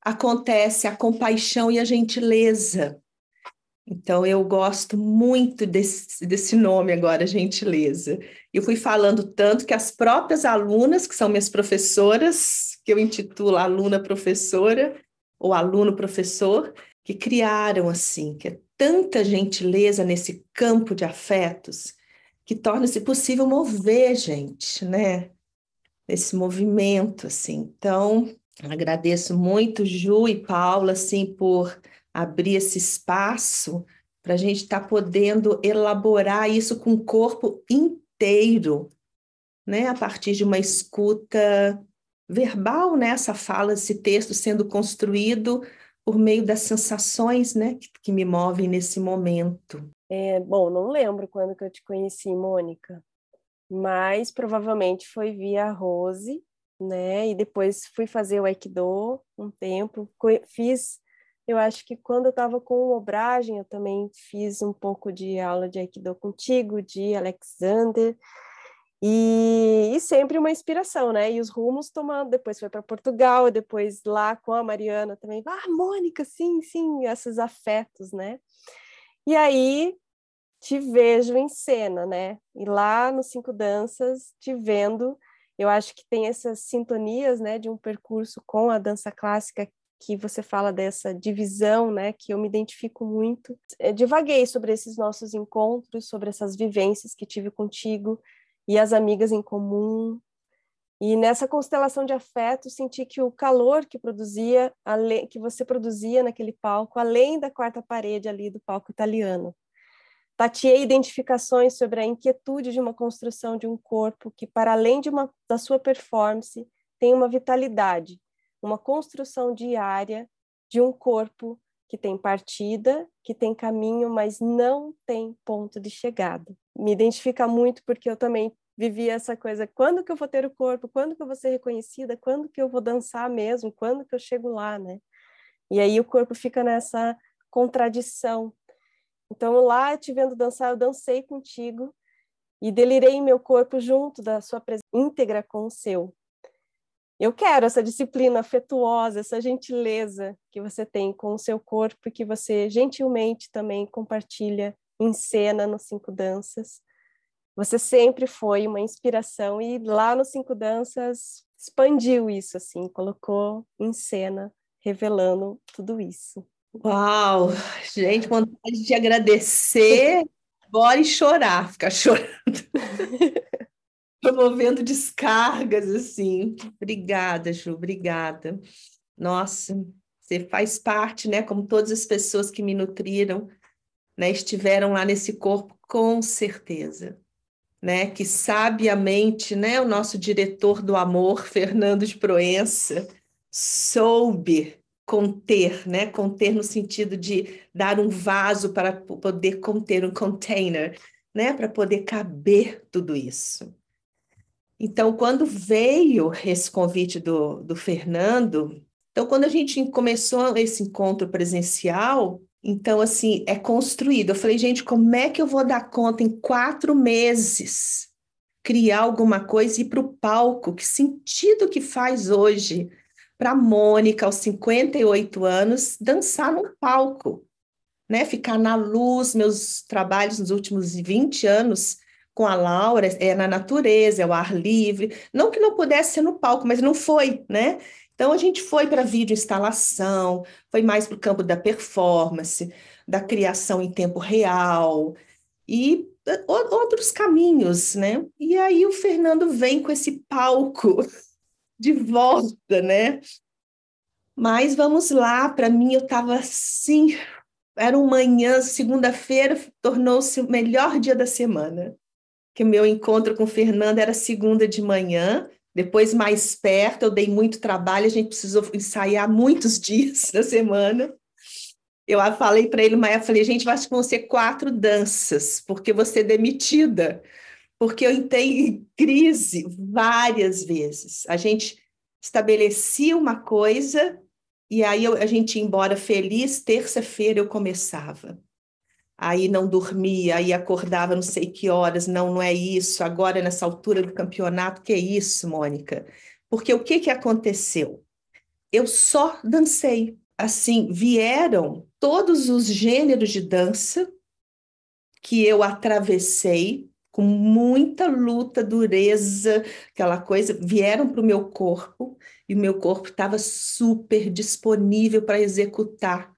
acontece a compaixão e a gentileza. Então, eu gosto muito desse, desse nome agora, gentileza. Eu fui falando tanto que as próprias alunas, que são minhas professoras, que eu intitulo aluna professora ou aluno professor, que criaram assim, que é tanta gentileza nesse campo de afetos que torna-se possível mover gente, né? Esse movimento, assim. Então, agradeço muito Ju e Paula, assim, por abrir esse espaço para a gente estar tá podendo elaborar isso com o corpo inteiro, né? A partir de uma escuta verbal, né? Essa fala, esse texto sendo construído por meio das sensações, né? Que, que me movem nesse momento. É, bom, não lembro quando que eu te conheci, Mônica, mas provavelmente foi via Rose, né? E depois fui fazer o Aikido um tempo, fiz eu acho que quando eu estava com obragem, eu também fiz um pouco de aula de Aikido contigo, de Alexander, e, e sempre uma inspiração, né? E os rumos tomando, depois foi para Portugal, depois lá com a Mariana também, ah, Mônica, sim, sim, esses afetos, né? E aí te vejo em cena, né? E lá no Cinco Danças, te vendo, eu acho que tem essas sintonias, né, de um percurso com a dança clássica que você fala dessa divisão, né, que eu me identifico muito. Eu divaguei sobre esses nossos encontros, sobre essas vivências que tive contigo e as amigas em comum. E nessa constelação de afeto, senti que o calor que produzia, que você produzia naquele palco, além da quarta parede ali do palco italiano. Tateei identificações sobre a inquietude de uma construção de um corpo que, para além de uma, da sua performance, tem uma vitalidade, uma construção diária de um corpo que tem partida, que tem caminho, mas não tem ponto de chegada. Me identifica muito porque eu também vivi essa coisa, quando que eu vou ter o corpo, quando que eu vou ser reconhecida, quando que eu vou dançar mesmo, quando que eu chego lá, né? E aí o corpo fica nessa contradição. Então lá te vendo dançar, eu dancei contigo e delirei meu corpo junto da sua presença íntegra com o seu. Eu quero essa disciplina afetuosa, essa gentileza que você tem com o seu corpo e que você gentilmente também compartilha em cena nos Cinco Danças. Você sempre foi uma inspiração e lá nos Cinco Danças expandiu isso assim, colocou em cena revelando tudo isso. Uau! Gente, vontade de agradecer, bora e chorar, ficar chorando. Promovendo descargas, assim. Obrigada, Ju, obrigada. Nossa, você faz parte, né? Como todas as pessoas que me nutriram, né? Estiveram lá nesse corpo, com certeza. Né, que sabiamente, né, o nosso diretor do amor, Fernando de Proença, soube conter, né? Conter no sentido de dar um vaso para poder conter um container, né? Para poder caber tudo isso. Então, quando veio esse convite do, do Fernando, então, quando a gente começou esse encontro presencial, então, assim, é construído. Eu falei, gente, como é que eu vou dar conta em quatro meses criar alguma coisa e ir para o palco? Que sentido que faz hoje? Para Mônica, aos 58 anos, dançar num palco, né? Ficar na luz, meus trabalhos nos últimos 20 anos com a Laura é na natureza, é o ar livre. Não que não pudesse ser no palco, mas não foi, né? Então a gente foi para vídeo instalação, foi mais para o campo da performance, da criação em tempo real e outros caminhos, né? E aí o Fernando vem com esse palco de volta, né? Mas vamos lá, para mim eu estava assim, era uma manhã, segunda-feira tornou-se o melhor dia da semana. Que meu encontro com Fernanda era segunda de manhã, depois mais perto, eu dei muito trabalho, a gente precisou ensaiar muitos dias da semana. Eu falei para ele, eu falei, gente, vão ser quatro danças, porque você é demitida porque eu entrei em crise várias vezes. A gente estabelecia uma coisa e aí eu, a gente ia embora feliz, terça-feira eu começava. Aí não dormia, aí acordava não sei que horas, não, não é isso, agora nessa altura do campeonato, que é isso, Mônica? Porque o que, que aconteceu? Eu só dancei. Assim, vieram todos os gêneros de dança que eu atravessei com muita luta, dureza, aquela coisa, vieram para o meu corpo e o meu corpo estava super disponível para executar.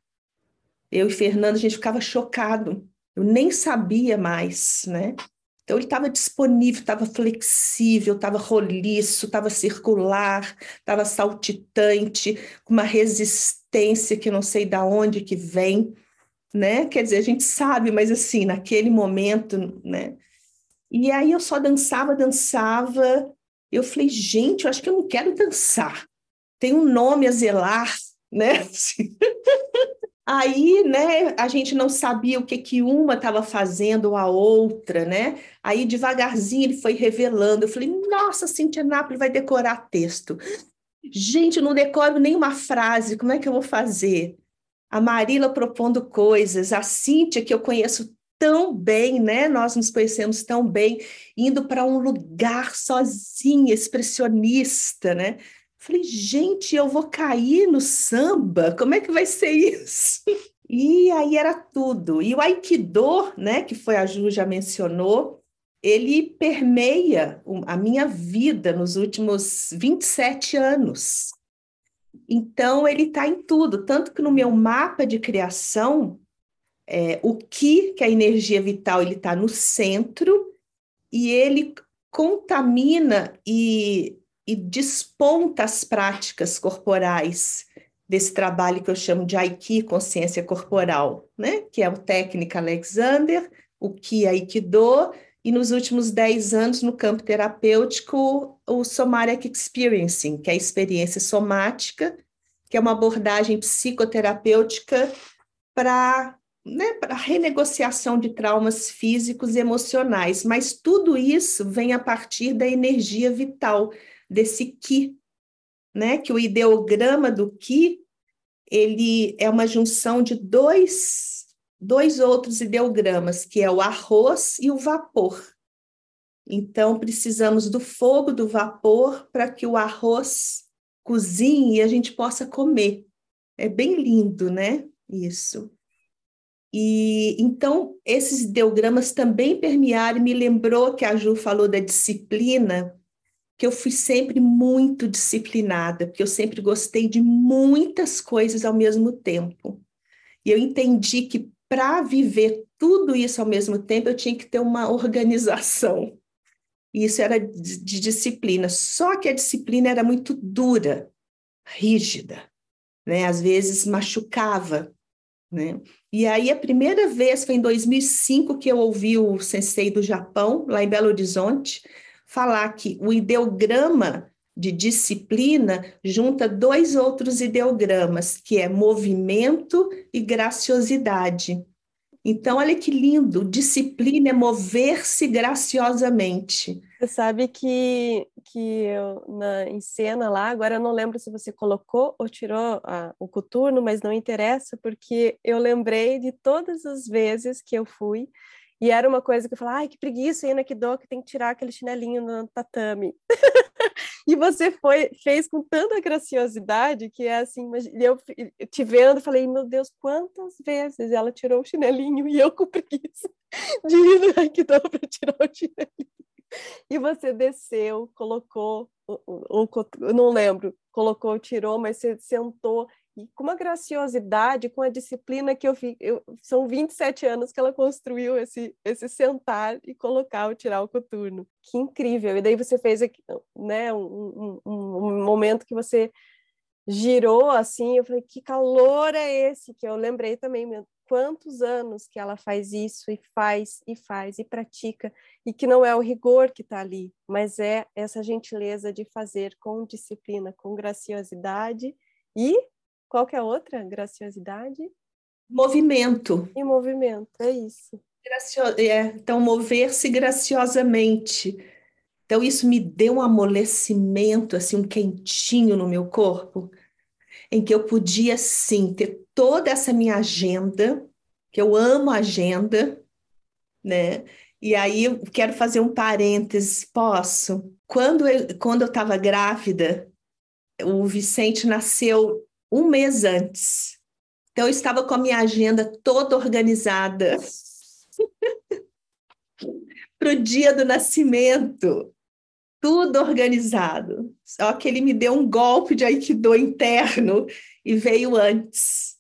Eu e Fernando, a gente ficava chocado. Eu nem sabia mais, né? Então ele estava disponível, estava flexível, estava roliço, estava circular, estava saltitante, com uma resistência que não sei da onde que vem, né? Quer dizer, a gente sabe, mas assim, naquele momento, né? E aí eu só dançava, dançava. Eu falei, gente, eu acho que eu não quero dançar. Tem um nome a zelar, né? Aí, né, a gente não sabia o que que uma estava fazendo ou a outra, né? Aí, devagarzinho, ele foi revelando. Eu falei, nossa, Cintia Napoli vai decorar texto. Gente, eu não decoro nenhuma frase, como é que eu vou fazer? A Marila propondo coisas, a Cíntia, que eu conheço tão bem, né? Nós nos conhecemos tão bem, indo para um lugar sozinha, expressionista, né? Falei, gente, eu vou cair no samba? Como é que vai ser isso? E aí era tudo. E o Aikido, né, que foi a Ju já mencionou, ele permeia a minha vida nos últimos 27 anos. Então, ele está em tudo. Tanto que no meu mapa de criação, é, o que, que a energia vital ele está no centro e ele contamina e, e desponta as práticas corporais desse trabalho que eu chamo de Aiki, consciência corporal, né? que é o técnica Alexander, o Ki Aikido, e nos últimos 10 anos, no campo terapêutico, o Somatic Experiencing, que é a experiência somática, que é uma abordagem psicoterapêutica para né, para renegociação de traumas físicos e emocionais, mas tudo isso vem a partir da energia vital, desse Ki, né, que o ideograma do Ki, ele é uma junção de dois, dois outros ideogramas, que é o arroz e o vapor. Então, precisamos do fogo, do vapor, para que o arroz cozinhe e a gente possa comer. É bem lindo, né? Isso. E então esses ideogramas também permearam, me lembrou que a Ju falou da disciplina, que eu fui sempre muito disciplinada, porque eu sempre gostei de muitas coisas ao mesmo tempo. E eu entendi que para viver tudo isso ao mesmo tempo, eu tinha que ter uma organização. E isso era de, de disciplina. Só que a disciplina era muito dura, rígida, né? Às vezes machucava, né? E aí a primeira vez foi em 2005 que eu ouvi o sensei do Japão, lá em Belo Horizonte, falar que o ideograma de disciplina junta dois outros ideogramas, que é movimento e graciosidade. Então, olha que lindo, disciplina é mover-se graciosamente. Você sabe que, que eu, na, em cena lá, agora eu não lembro se você colocou ou tirou a, o coturno, mas não interessa, porque eu lembrei de todas as vezes que eu fui e era uma coisa que eu falava, ai, que preguiça ir na Kido, que tem que tirar aquele chinelinho no tatame. e você foi, fez com tanta graciosidade que é assim, eu te vendo, falei, meu Deus, quantas vezes ela tirou o chinelinho e eu com preguiça de ir na para tirar o chinelinho. E você desceu, colocou, ou, não lembro, colocou, tirou, mas você sentou e com uma graciosidade, com a disciplina que eu vi, eu, são 27 anos que ela construiu esse, esse sentar e colocar ou tirar o coturno. Que incrível! E daí você fez né, um, um, um momento que você girou assim, eu falei, que calor é esse? Que eu lembrei também, meu, quantos anos que ela faz isso e faz e faz e pratica, e que não é o rigor que está ali, mas é essa gentileza de fazer com disciplina, com graciosidade e qual que é outra? Graciosidade? Movimento. E movimento, é isso. Gracio... É, então, mover-se graciosamente. Então, isso me deu um amolecimento, assim, um quentinho no meu corpo, em que eu podia, sim, ter toda essa minha agenda, que eu amo agenda, né? E aí eu quero fazer um parênteses, posso? Quando eu quando eu estava grávida, o Vicente nasceu um mês antes. Então, eu estava com a minha agenda toda organizada para o dia do nascimento, tudo organizado. Só que ele me deu um golpe de aikido interno e veio antes.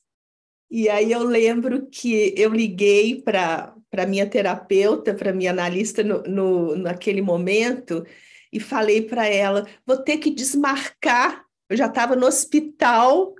E aí eu lembro que eu liguei para para minha terapeuta, para minha analista no, no, naquele momento e falei para ela: vou ter que desmarcar eu já estava no hospital,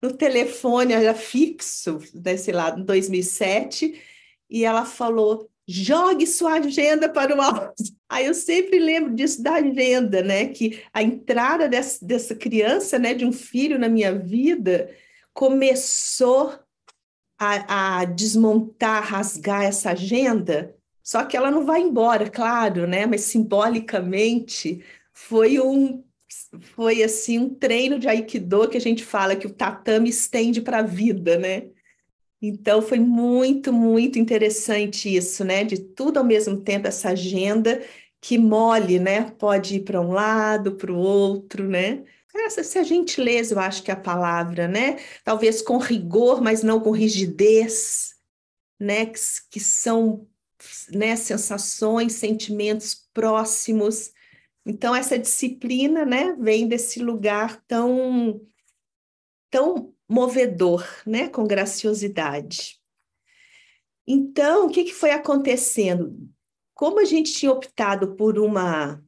no telefone, era fixo, né, sei lá, em 2007, e ela falou: jogue sua agenda para o alto. Aí eu sempre lembro disso da agenda, né? Que a entrada dessa, dessa criança, né, de um filho na minha vida, começou a, a desmontar, rasgar essa agenda. Só que ela não vai embora, claro, né? Mas simbolicamente foi um foi assim um treino de aikido que a gente fala que o tatame estende para a vida, né? Então foi muito, muito interessante isso, né? De tudo ao mesmo tempo essa agenda que mole, né? Pode ir para um lado, para o outro, né? Essa, gentileza, eu acho que é a palavra, né? Talvez com rigor, mas não com rigidez, né? Que, que são né, sensações, sentimentos próximos então, essa disciplina né, vem desse lugar tão, tão movedor, né, com graciosidade. Então, o que, que foi acontecendo? Como a gente tinha optado por uma.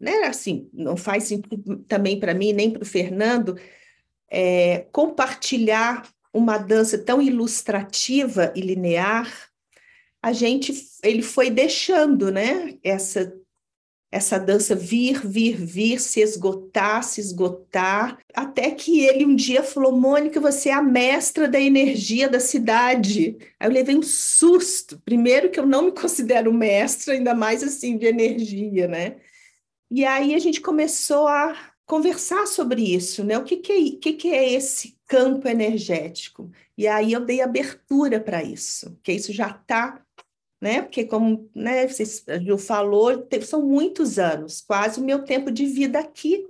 Né, assim, não faz sentido também para mim, nem para o Fernando, é, compartilhar uma dança tão ilustrativa e linear, a gente ele foi deixando né, essa essa dança vir, vir, vir, se esgotar, se esgotar, até que ele um dia falou: Mônica, você é a mestra da energia da cidade. Aí eu levei um susto. Primeiro, que eu não me considero mestra, ainda mais assim, de energia, né? E aí a gente começou a conversar sobre isso, né? O que, que, é, que, que é esse campo energético? E aí eu dei abertura para isso, que isso já está né? Porque, como né, vocês, Ju falou, são muitos anos, quase o meu tempo de vida aqui.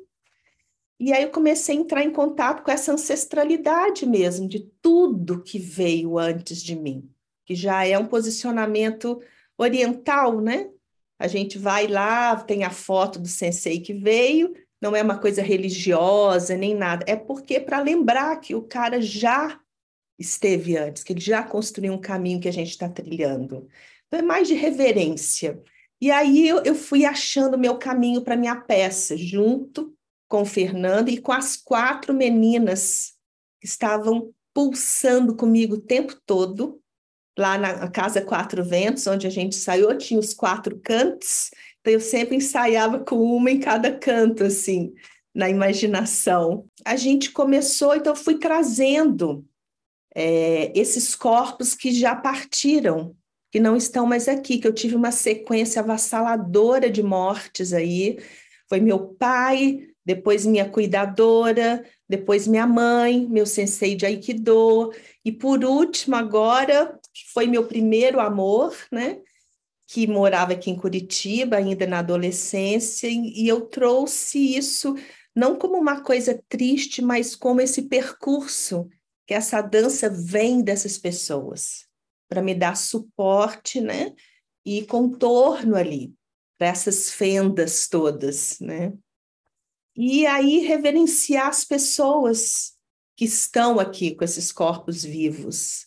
E aí eu comecei a entrar em contato com essa ancestralidade mesmo, de tudo que veio antes de mim, que já é um posicionamento oriental, né? A gente vai lá, tem a foto do sensei que veio, não é uma coisa religiosa nem nada, é porque para lembrar que o cara já esteve antes, que ele já construiu um caminho que a gente está trilhando. Então é mais de reverência. E aí eu, eu fui achando meu caminho para minha peça, junto com o Fernando e com as quatro meninas que estavam pulsando comigo o tempo todo, lá na Casa Quatro Ventos, onde a gente saiu, tinha os quatro cantos, então eu sempre ensaiava com uma em cada canto, assim, na imaginação. A gente começou, então fui trazendo é, esses corpos que já partiram, que não estão mais aqui, que eu tive uma sequência avassaladora de mortes aí. Foi meu pai, depois minha cuidadora, depois minha mãe, meu sensei de Aikido, e por último agora, foi meu primeiro amor, né? Que morava aqui em Curitiba, ainda na adolescência, e eu trouxe isso não como uma coisa triste, mas como esse percurso que essa dança vem dessas pessoas, para me dar suporte, né? E contorno ali, para essas fendas todas, né? E aí reverenciar as pessoas que estão aqui com esses corpos vivos.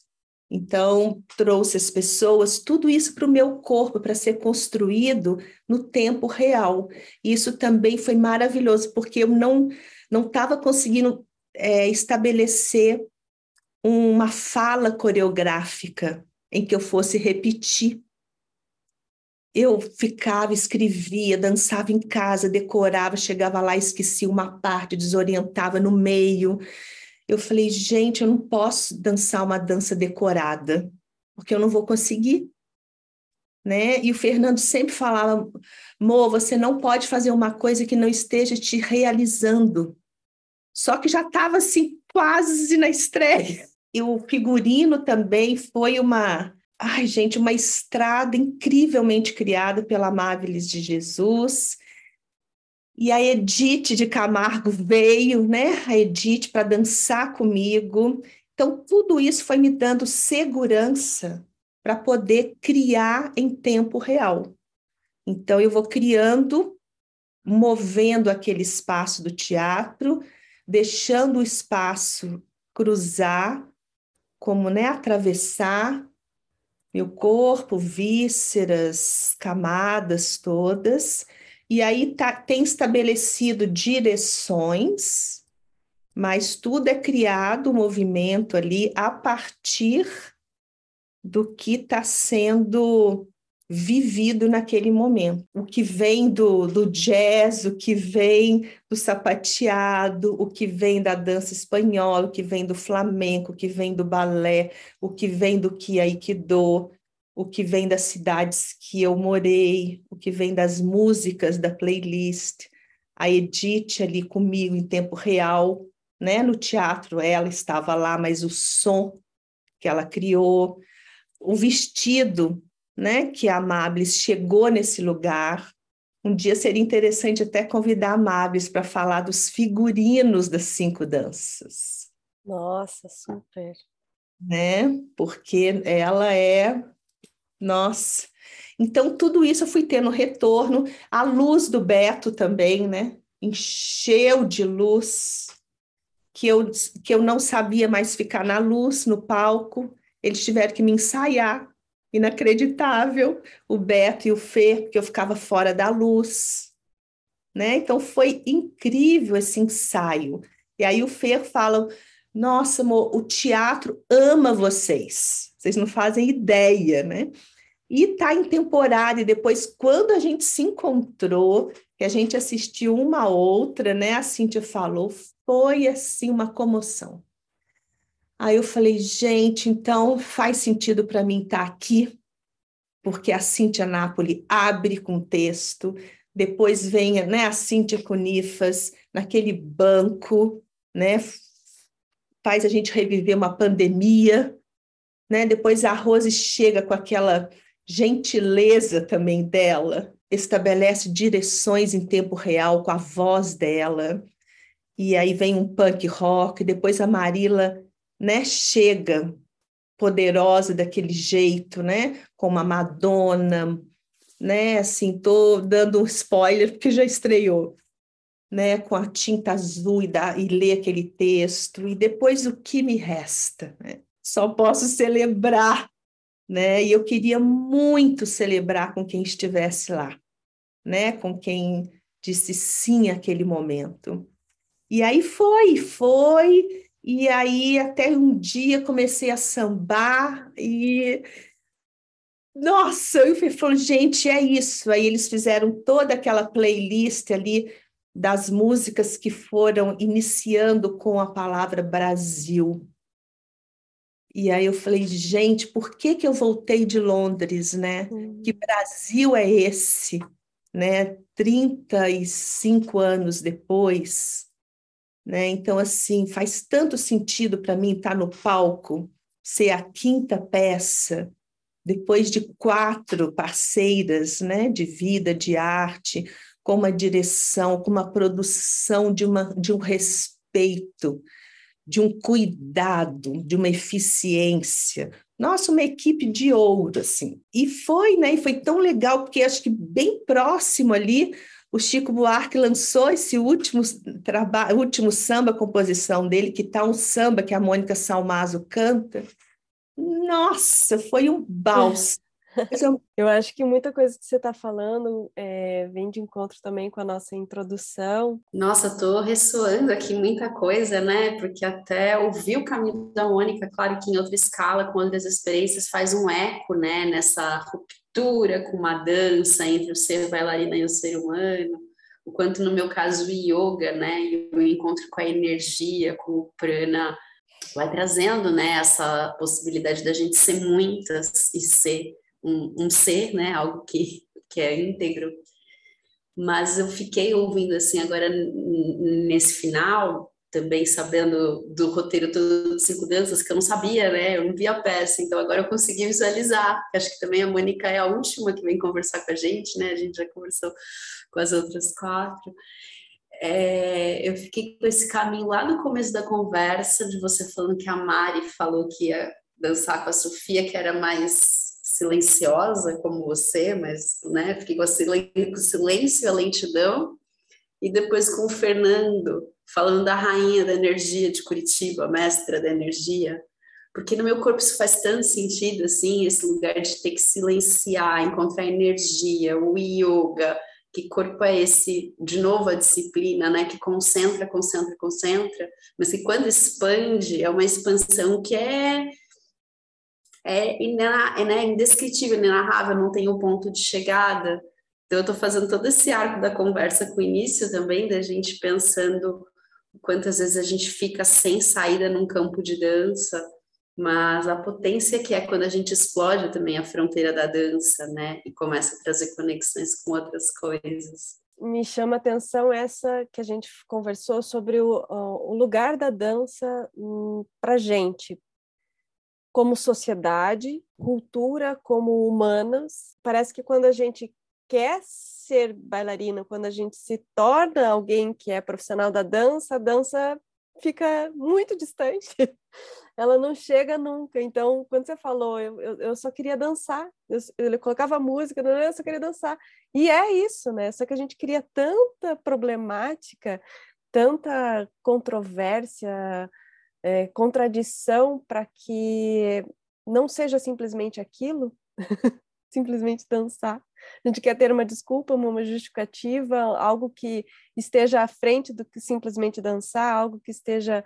Então, trouxe as pessoas, tudo isso para o meu corpo, para ser construído no tempo real. Isso também foi maravilhoso, porque eu não não estava conseguindo é, estabelecer uma fala coreográfica em que eu fosse repetir eu ficava, escrevia, dançava em casa, decorava, chegava lá, esquecia uma parte, desorientava no meio. Eu falei, gente, eu não posso dançar uma dança decorada, porque eu não vou conseguir. Né? E o Fernando sempre falava, Mo, você não pode fazer uma coisa que não esteja te realizando. Só que já estava assim, quase na estreia. E o figurino também foi uma Ai, gente, uma estrada incrivelmente criada pela Amáveis de Jesus. E a Edith de Camargo veio, né? A Edith para dançar comigo. Então, tudo isso foi me dando segurança para poder criar em tempo real. Então, eu vou criando, movendo aquele espaço do teatro, deixando o espaço cruzar, como né, atravessar, meu corpo, vísceras, camadas todas, e aí tá, tem estabelecido direções, mas tudo é criado, o movimento ali, a partir do que está sendo vivido naquele momento. O que vem do, do jazz, o que vem do sapateado, o que vem da dança espanhola, o que vem do flamenco, o que vem do balé, o que vem do que aikido, o que vem das cidades que eu morei, o que vem das músicas da playlist, a Edith ali comigo em tempo real, né? No teatro ela estava lá, mas o som que ela criou, o vestido né, que a Amables chegou nesse lugar. Um dia seria interessante até convidar a Amables para falar dos figurinos das cinco danças. Nossa, super. Né? Porque ela é nossa. Então tudo isso eu fui tendo retorno, a luz do Beto também, né? Encheu de luz que eu que eu não sabia mais ficar na luz no palco. Eles tiveram que me ensaiar inacreditável, o Beto e o Fê, porque eu ficava fora da luz, né? Então foi incrível esse ensaio. E aí o Fer fala: "Nossa, amor, o teatro ama vocês. Vocês não fazem ideia, né?" E tá em temporada e depois quando a gente se encontrou, que a gente assistiu uma outra, né? A Cíntia falou, foi assim uma comoção. Aí eu falei, gente, então faz sentido para mim estar tá aqui, porque a Cíntia Napoli abre com texto, depois vem né, a Cíntia Conifas naquele banco, né, faz a gente reviver uma pandemia, né? Depois a Rose chega com aquela gentileza também dela, estabelece direções em tempo real com a voz dela. E aí vem um punk rock, depois a Marila né, chega poderosa daquele jeito, né, como a Madonna, né? Assim, tô dando um spoiler porque já estreou, né? Com a tinta azul e, dá, e ler aquele texto, e depois o que me resta? Né? Só posso celebrar, né? E eu queria muito celebrar com quem estivesse lá, né? Com quem disse sim àquele momento. E aí foi, foi, e aí até um dia comecei a sambar e nossa, eu falei, gente, é isso. Aí eles fizeram toda aquela playlist ali das músicas que foram iniciando com a palavra Brasil. E aí eu falei, gente, por que que eu voltei de Londres, né? Hum. Que Brasil é esse, né? 35 anos depois, né? Então assim, faz tanto sentido para mim estar no palco, ser a quinta peça, depois de quatro parceiras né, de vida, de arte, com uma direção, com uma produção de, uma, de um respeito, de um cuidado, de uma eficiência. Nossa, uma equipe de ouro, assim. E foi, né? E foi tão legal, porque acho que bem próximo ali, o Chico Buarque lançou esse último trabalho, último samba composição dele, que está um samba que a Mônica Salmazo canta, nossa, foi um bálsamo. Eu acho que muita coisa que você está falando é, vem de encontro também com a nossa introdução. Nossa, estou ressoando aqui muita coisa, né? Porque até ouvir o caminho da Mônica, claro que em outra escala, com outras experiências, faz um eco, né? Nessa ruptura com uma dança entre o ser bailarina e o ser humano. O quanto, no meu caso, o yoga, né? O encontro com a energia, com o prana vai trazendo né, essa possibilidade da gente ser muitas e ser um, um ser, né, algo que, que é íntegro. Mas eu fiquei ouvindo assim agora nesse final, também sabendo do roteiro todo de Cinco Danças, que eu não sabia, né? Eu não vi a peça, então agora eu consegui visualizar. Acho que também a Mônica é a última que vem conversar com a gente, né? A gente já conversou com as outras quatro é, eu fiquei com esse caminho lá no começo da conversa, de você falando que a Mari falou que ia dançar com a Sofia, que era mais silenciosa como você, mas né, fiquei com, o silêncio e a lentidão. E depois com o Fernando, falando da rainha da energia de Curitiba, mestra da energia, porque no meu corpo isso faz tanto sentido, assim, esse lugar de ter que silenciar, encontrar energia, o yoga, que corpo é esse, de novo a disciplina, né, que concentra, concentra, concentra, mas que quando expande, é uma expansão que é é, é né, indescritível, inenarrável, não tem um ponto de chegada. Então, eu estou fazendo todo esse arco da conversa com o início também, da gente pensando quantas vezes a gente fica sem saída num campo de dança, mas a potência que é quando a gente explode também a fronteira da dança, né, e começa a trazer conexões com outras coisas. Me chama a atenção essa que a gente conversou sobre o, o lugar da dança hum, para gente, como sociedade, cultura, como humanas. Parece que quando a gente quer ser bailarina, quando a gente se torna alguém que é profissional da dança, a dança fica muito distante. ela não chega nunca. Então, quando você falou, eu, eu, eu só queria dançar, eu, eu colocava música, eu só queria dançar. E é isso, né? Só que a gente cria tanta problemática, tanta controvérsia, é, contradição para que não seja simplesmente aquilo, simplesmente dançar. A gente quer ter uma desculpa, uma justificativa, algo que esteja à frente do que simplesmente dançar, algo que esteja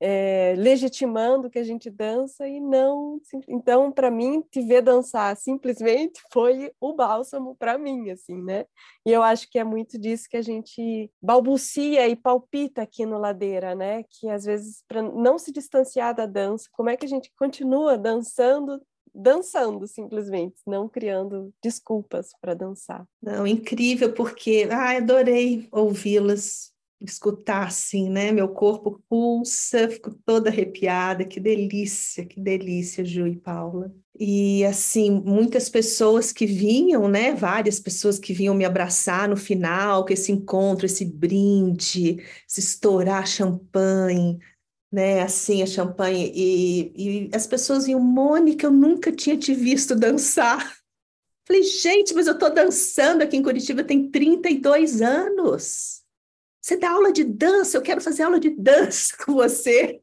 é, legitimando que a gente dança e não. Então, para mim, te ver dançar simplesmente foi o bálsamo para mim, assim, né? E eu acho que é muito disso que a gente balbucia e palpita aqui no Ladeira, né? Que às vezes, para não se distanciar da dança, como é que a gente continua dançando dançando simplesmente, não criando desculpas para dançar. Não, incrível porque, ah, adorei ouvi-las escutar assim, né? Meu corpo pulsa, fico toda arrepiada, que delícia, que delícia, Ju e Paula. E assim, muitas pessoas que vinham, né? Várias pessoas que vinham me abraçar no final, com esse encontro, esse brinde, se estourar champanhe, né? Assim, a champanhe. E, e as pessoas iam, Mônica, eu nunca tinha te visto dançar. Falei, gente, mas eu estou dançando aqui em Curitiba tem 32 anos. Você dá aula de dança, eu quero fazer aula de dança com você.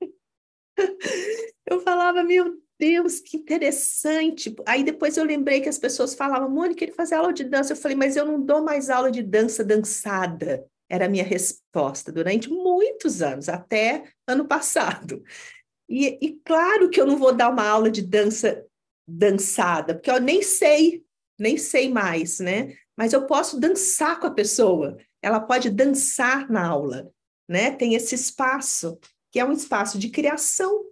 Eu falava, meu Deus, que interessante. Aí depois eu lembrei que as pessoas falavam, Mônica, ele fazer aula de dança. Eu falei, mas eu não dou mais aula de dança dançada. Era a minha resposta durante muitos anos, até ano passado. E, e claro que eu não vou dar uma aula de dança dançada, porque eu nem sei, nem sei mais, né? Mas eu posso dançar com a pessoa. Ela pode dançar na aula, né? Tem esse espaço, que é um espaço de criação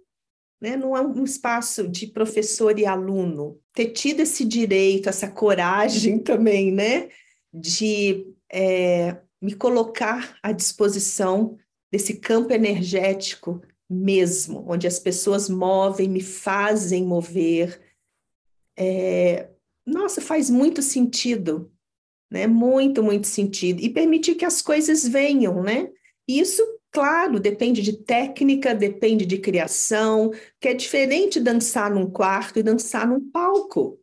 né? não é um espaço de professor e aluno. Ter tido esse direito, essa coragem também, né? De é, me colocar à disposição desse campo energético mesmo, onde as pessoas movem, me fazem mover. É, nossa, faz muito sentido, né? Muito, muito sentido. E permitir que as coisas venham, né? Isso Claro, depende de técnica, depende de criação, que é diferente dançar num quarto e dançar num palco.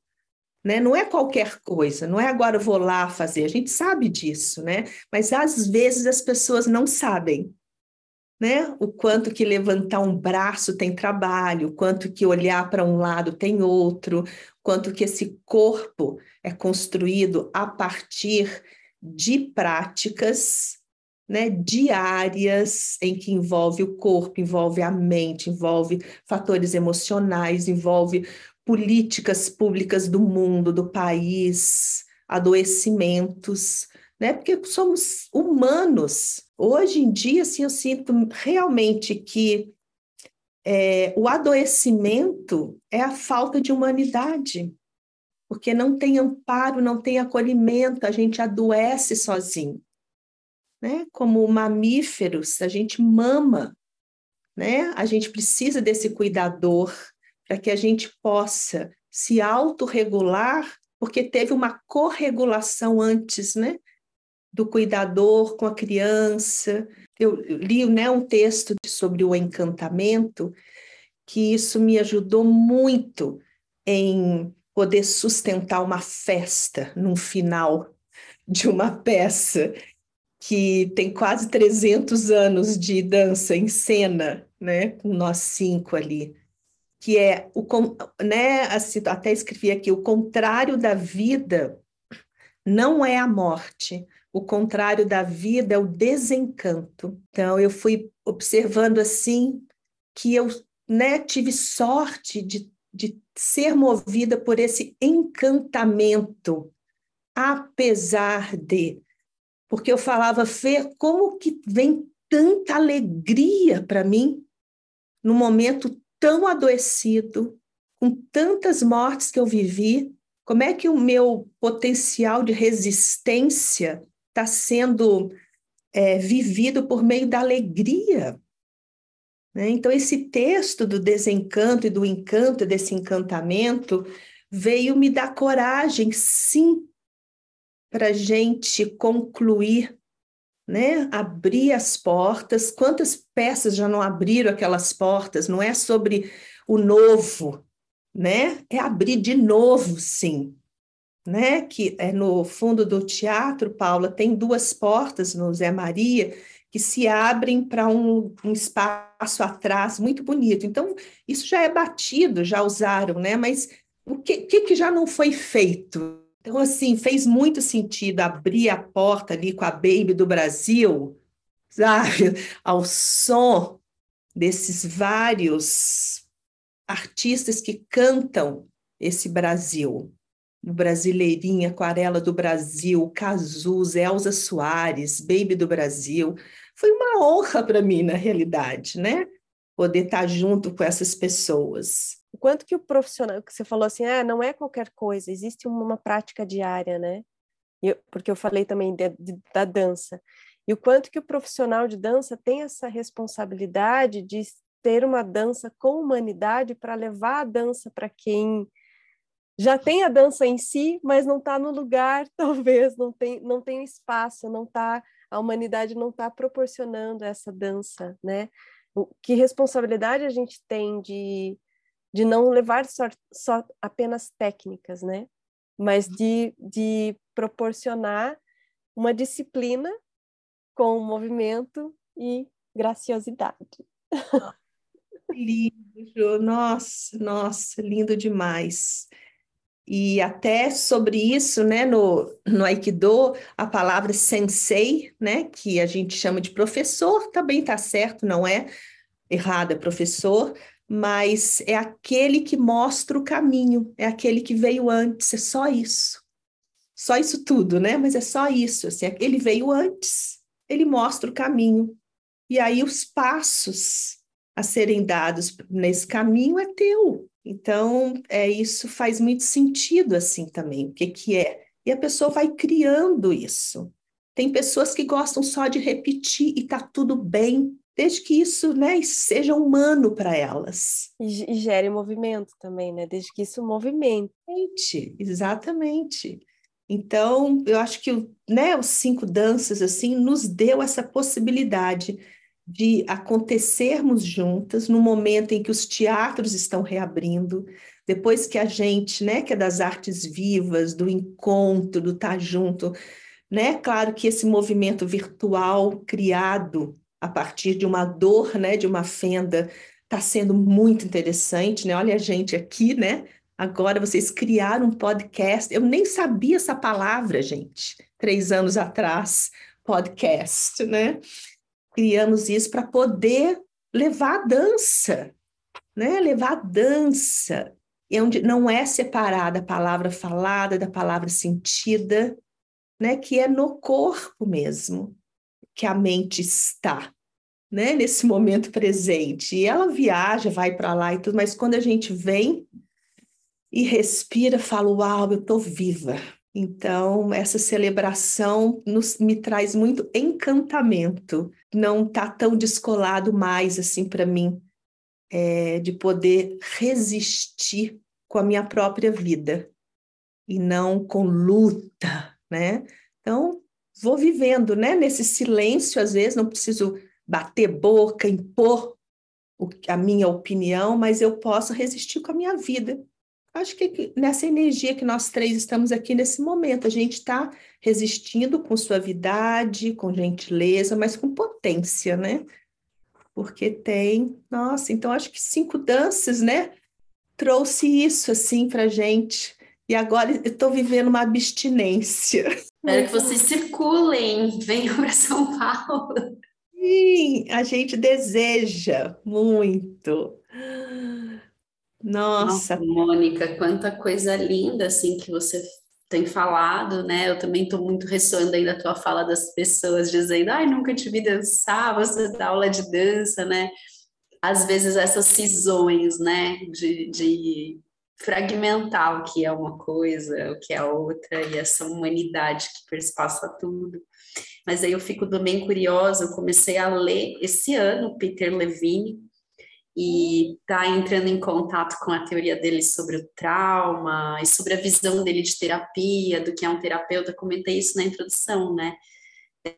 Né? Não é qualquer coisa, não é agora eu vou lá fazer, a gente sabe disso, né? Mas às vezes as pessoas não sabem, né? O quanto que levantar um braço tem trabalho, o quanto que olhar para um lado tem outro, quanto que esse corpo é construído a partir de práticas né, diárias em que envolve o corpo, envolve a mente, envolve fatores emocionais, envolve políticas públicas do mundo, do país, adoecimentos, né? Porque somos humanos. Hoje em dia, assim, eu sinto realmente que é, o adoecimento é a falta de humanidade, porque não tem amparo, não tem acolhimento, a gente adoece sozinho né? Como mamíferos, a gente mama, né? A gente precisa desse cuidador para que a gente possa se autorregular, porque teve uma corregulação antes, né? Do cuidador com a criança. Eu li né, um texto sobre o encantamento, que isso me ajudou muito em poder sustentar uma festa num final de uma peça que tem quase 300 anos de dança em cena, né, com nós cinco ali, que é o né, assim, até escrevi aqui, o contrário da vida não é a morte, o contrário da vida é o desencanto. Então eu fui observando assim que eu, né, tive sorte de, de ser movida por esse encantamento, apesar de porque eu falava, Fê, como que vem tanta alegria para mim num momento tão adoecido, com tantas mortes que eu vivi? Como é que o meu potencial de resistência está sendo é, vivido por meio da alegria? Né? Então, esse texto do desencanto e do encanto, desse encantamento, veio me dar coragem, sim, para gente concluir, né? Abrir as portas. Quantas peças já não abriram aquelas portas? Não é sobre o novo, né? É abrir de novo, sim. Né? Que é no fundo do teatro, Paula, tem duas portas no Zé Maria que se abrem para um, um, espaço atrás muito bonito. Então, isso já é batido, já usaram, né? Mas o que, que, que já não foi feito? Então, assim, fez muito sentido abrir a porta ali com a Baby do Brasil, sabe? Ao som desses vários artistas que cantam esse Brasil. Brasileirinha, Aquarela do Brasil, Cazuz, Elza Soares, Baby do Brasil. Foi uma honra para mim, na realidade, né? Poder estar junto com essas pessoas o quanto que o profissional, que você falou assim, ah, não é qualquer coisa, existe uma prática diária, né? Eu, porque eu falei também de, de, da dança. E o quanto que o profissional de dança tem essa responsabilidade de ter uma dança com humanidade para levar a dança para quem já tem a dança em si, mas não está no lugar, talvez, não tem, não tem espaço, não tá, a humanidade não está proporcionando essa dança, né? Que responsabilidade a gente tem de de não levar só, só apenas técnicas, né? mas de, de proporcionar uma disciplina com movimento e graciosidade. Lindo, Ju. Nossa, nossa, lindo demais. E até sobre isso, né, no, no Aikido, a palavra sensei, né, que a gente chama de professor, também está certo, não é errado, é professor, mas é aquele que mostra o caminho, é aquele que veio antes, é só isso. Só isso tudo, né? Mas é só isso, assim, ele veio antes, ele mostra o caminho. E aí os passos a serem dados nesse caminho é teu. Então, é isso faz muito sentido assim também. O que que é? E a pessoa vai criando isso. Tem pessoas que gostam só de repetir e tá tudo bem, desde que isso, né, seja humano para elas. E, e gere movimento também, né? Desde que isso movimente. Exatamente. Então, eu acho que né, os cinco danças assim nos deu essa possibilidade de acontecermos juntas no momento em que os teatros estão reabrindo, depois que a gente, né, que é das artes vivas, do encontro, do estar junto, né? Claro que esse movimento virtual criado a partir de uma dor, né, de uma fenda, está sendo muito interessante, né? Olha a gente aqui, né? Agora vocês criaram um podcast. Eu nem sabia essa palavra, gente, três anos atrás, podcast, né? Criamos isso para poder levar a dança, né? Levar a dança, é onde não é separada a palavra falada da palavra sentida, né? Que é no corpo mesmo que a mente está, né? Nesse momento presente. E ela viaja, vai para lá e tudo, mas quando a gente vem e respira, fala: Uau, eu estou viva, então, essa celebração nos, me traz muito encantamento. Não está tão descolado mais assim para mim, é, de poder resistir com a minha própria vida e não com luta, né? Então, vou vivendo, né? Nesse silêncio, às vezes, não preciso bater boca, impor a minha opinião, mas eu posso resistir com a minha vida Acho que nessa energia que nós três estamos aqui nesse momento, a gente está resistindo com suavidade, com gentileza, mas com potência, né? Porque tem, nossa, então acho que cinco danças, né? Trouxe isso assim para gente. E agora eu estou vivendo uma abstinência. Espero que vocês circulem, venham para São Paulo. Sim, a gente deseja muito. Nossa. Nossa, Mônica, quanta coisa linda assim que você tem falado, né? Eu também estou muito ressoando aí da tua fala das pessoas dizendo, ai, nunca te vi dançar, você dá aula de dança, né? Às vezes essas cisões, né, de, de fragmentar o que é uma coisa, o que é outra, e essa humanidade que perspassa tudo. Mas aí eu fico também curiosa, eu comecei a ler esse ano Peter Levine, e está entrando em contato com a teoria dele sobre o trauma e sobre a visão dele de terapia, do que é um terapeuta, comentei isso na introdução, né?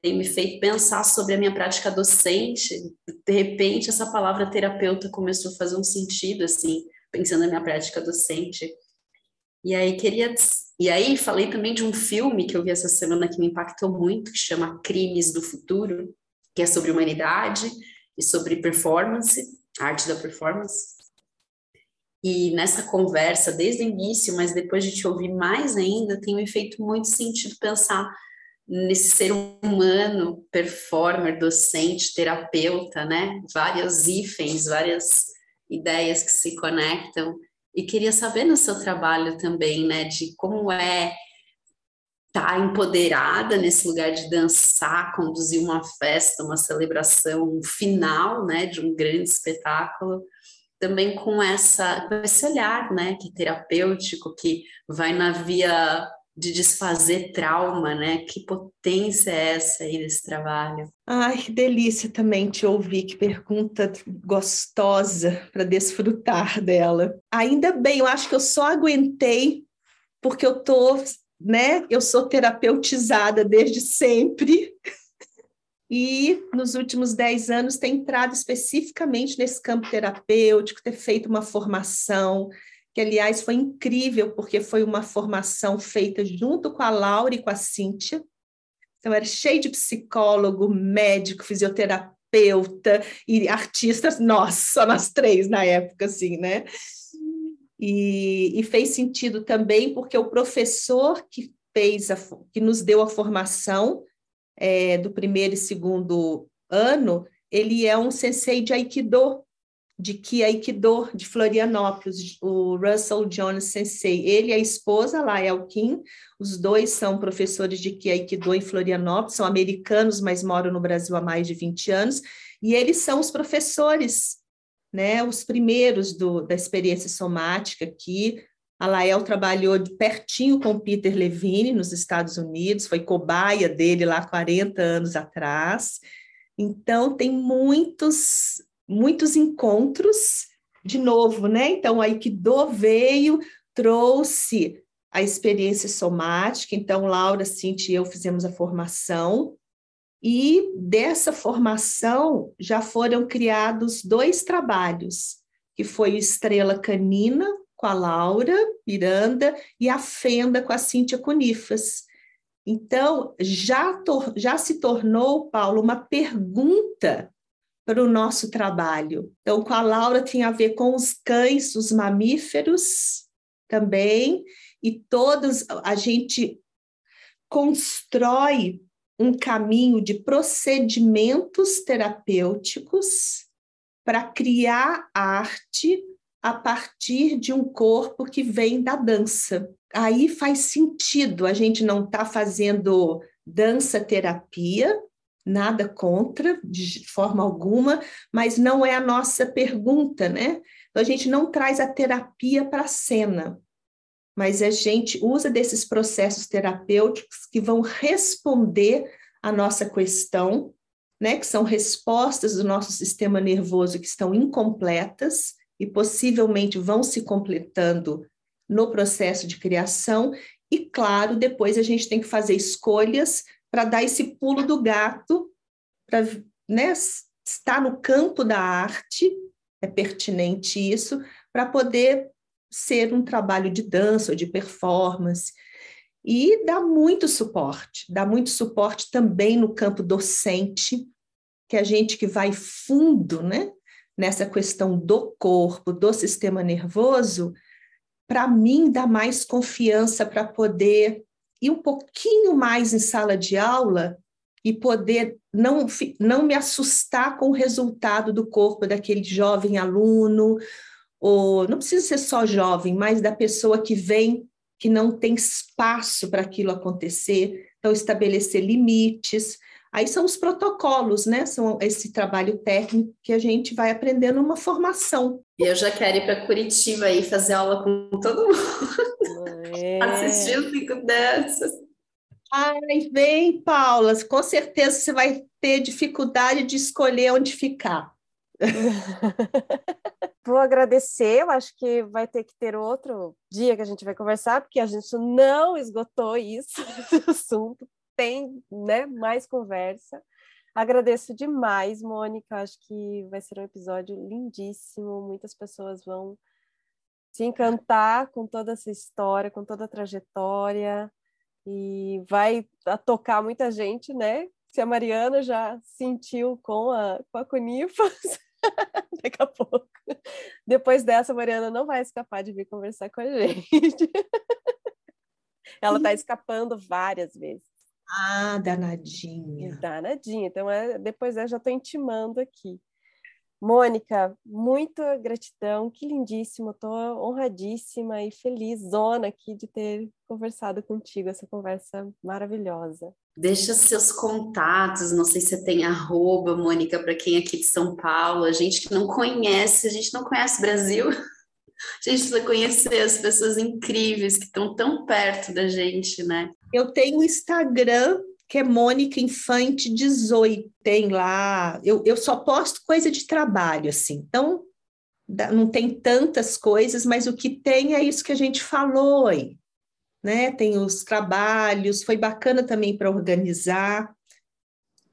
Tem me feito pensar sobre a minha prática docente. De repente, essa palavra terapeuta começou a fazer um sentido, assim, pensando na minha prática docente. E aí queria e aí falei também de um filme que eu vi essa semana que me impactou muito, que chama Crimes do Futuro, que é sobre humanidade e sobre performance arte da performance. E nessa conversa, desde o início, mas depois de te ouvir mais ainda, tem me feito muito sentido pensar nesse ser humano, performer, docente, terapeuta, né? Vários hífens, várias ideias que se conectam. E queria saber no seu trabalho também, né, de como é tá empoderada nesse lugar de dançar, conduzir uma festa, uma celebração, um final, né, de um grande espetáculo, também com essa com esse olhar, né, que terapêutico, que vai na via de desfazer trauma, né? Que potência é essa aí desse trabalho? Ai, que delícia também te ouvir, que pergunta gostosa para desfrutar dela. Ainda bem, eu acho que eu só aguentei porque eu tô né? Eu sou terapeutizada desde sempre. E nos últimos dez anos tem entrado especificamente nesse campo terapêutico, ter feito uma formação que aliás foi incrível, porque foi uma formação feita junto com a Laura e com a Cíntia. Então, era cheio de psicólogo, médico, fisioterapeuta e artistas, nós, só nós três na época, assim, né? E, e fez sentido também porque o professor que fez, a, que nos deu a formação é, do primeiro e segundo ano, ele é um sensei de Aikido, de Ki Aikido, de Florianópolis, o Russell Jones Sensei. Ele e a esposa, Lael Kim, os dois são professores de Ki Aikido em Florianópolis, são americanos, mas moram no Brasil há mais de 20 anos, e eles são os professores, né, os primeiros do, da experiência somática aqui. A Lael trabalhou de pertinho com Peter Levine nos Estados Unidos, foi cobaia dele lá 40 anos atrás. Então, tem muitos muitos encontros, de novo, né? Então, o Aikido veio, trouxe a experiência somática, então, Laura, Cintia e eu fizemos a formação, e dessa formação já foram criados dois trabalhos, que foi Estrela Canina, com a Laura Miranda, e a Fenda, com a Cíntia Conifas. Então, já, já se tornou, Paulo, uma pergunta para o nosso trabalho. Então, com a Laura tinha a ver com os cães, os mamíferos também, e todos a gente constrói um caminho de procedimentos terapêuticos para criar arte a partir de um corpo que vem da dança. Aí faz sentido a gente não estar tá fazendo dança terapia, nada contra, de forma alguma, mas não é a nossa pergunta, né? Então, a gente não traz a terapia para a cena, mas a gente usa desses processos terapêuticos que vão responder à nossa questão, né? Que são respostas do nosso sistema nervoso que estão incompletas e possivelmente vão se completando no processo de criação. E, claro, depois a gente tem que fazer escolhas para dar esse pulo do gato, para né, estar no campo da arte, é pertinente isso, para poder ser um trabalho de dança ou de performance. E dá muito suporte, dá muito suporte também no campo docente, que a gente que vai fundo, né, nessa questão do corpo, do sistema nervoso, para mim dá mais confiança para poder ir um pouquinho mais em sala de aula e poder não, não me assustar com o resultado do corpo daquele jovem aluno, ou não precisa ser só jovem, mas da pessoa que vem, que não tem espaço para aquilo acontecer, então estabelecer limites. Aí são os protocolos, né? São esse trabalho técnico que a gente vai aprendendo numa formação. E eu já quero ir para Curitiba e fazer aula com todo mundo. É. Assistir os cinco danças. Ai, vem, Paula, com certeza você vai ter dificuldade de escolher onde ficar. Vou agradecer, eu acho que vai ter que ter outro dia que a gente vai conversar, porque a gente não esgotou isso, assunto tem né, mais conversa. Agradeço demais, Mônica. Acho que vai ser um episódio lindíssimo. Muitas pessoas vão se encantar com toda essa história, com toda a trajetória, e vai tocar muita gente, né? Se a Mariana já sentiu com a, com a Conifas, daqui a pouco. Depois dessa, a Mariana não vai escapar de vir conversar com a gente. Ela está escapando várias vezes. Ah, danadinha. Danadinha. Então, é, depois eu já estou intimando aqui. Mônica, muita gratidão, que lindíssimo, estou honradíssima e feliz, zona aqui de ter conversado contigo, essa conversa maravilhosa. Deixa seus contatos, não sei se você tem arroba, Mônica, para quem é aqui de São Paulo, a gente que não conhece, a gente não conhece o Brasil, a gente precisa conhecer as pessoas incríveis que estão tão perto da gente, né? Eu tenho o Instagram, que é Mônica Infante 18. Tem lá. Eu, eu só posto coisa de trabalho, assim. Então, não tem tantas coisas, mas o que tem é isso que a gente falou aí. Né? Tem os trabalhos, foi bacana também para organizar.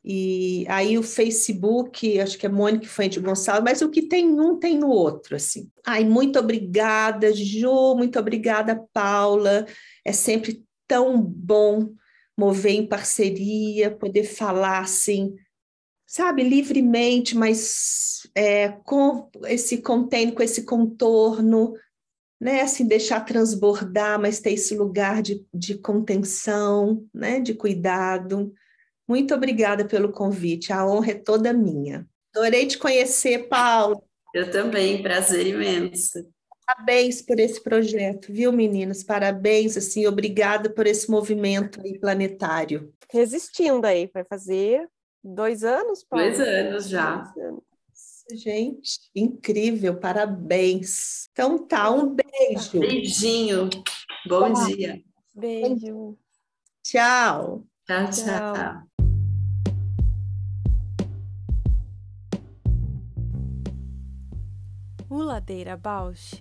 E aí o Facebook, acho que é Mônica Fuente Gonçalves, mas o que tem um tem no outro, assim. Ai, muito obrigada, Ju, muito obrigada, Paula. É sempre tão bom mover em parceria, poder falar assim, sabe, livremente, mas é, com esse container, com esse contorno, né, assim, deixar transbordar, mas ter esse lugar de, de contenção, né, de cuidado. Muito obrigada pelo convite, a honra é toda minha. Adorei te conhecer, Paulo. Eu também, prazer imenso. Parabéns por esse projeto, viu, meninas? Parabéns, assim, obrigada por esse movimento aí planetário. Resistindo aí, vai fazer dois anos, Paulo? Dois anos já. Dois anos. Gente, incrível, parabéns. Então tá, um beijo. Beijinho. Bom dia. Beijo. Tchau. Tchau, tchau. tchau. O Ladeira Bausch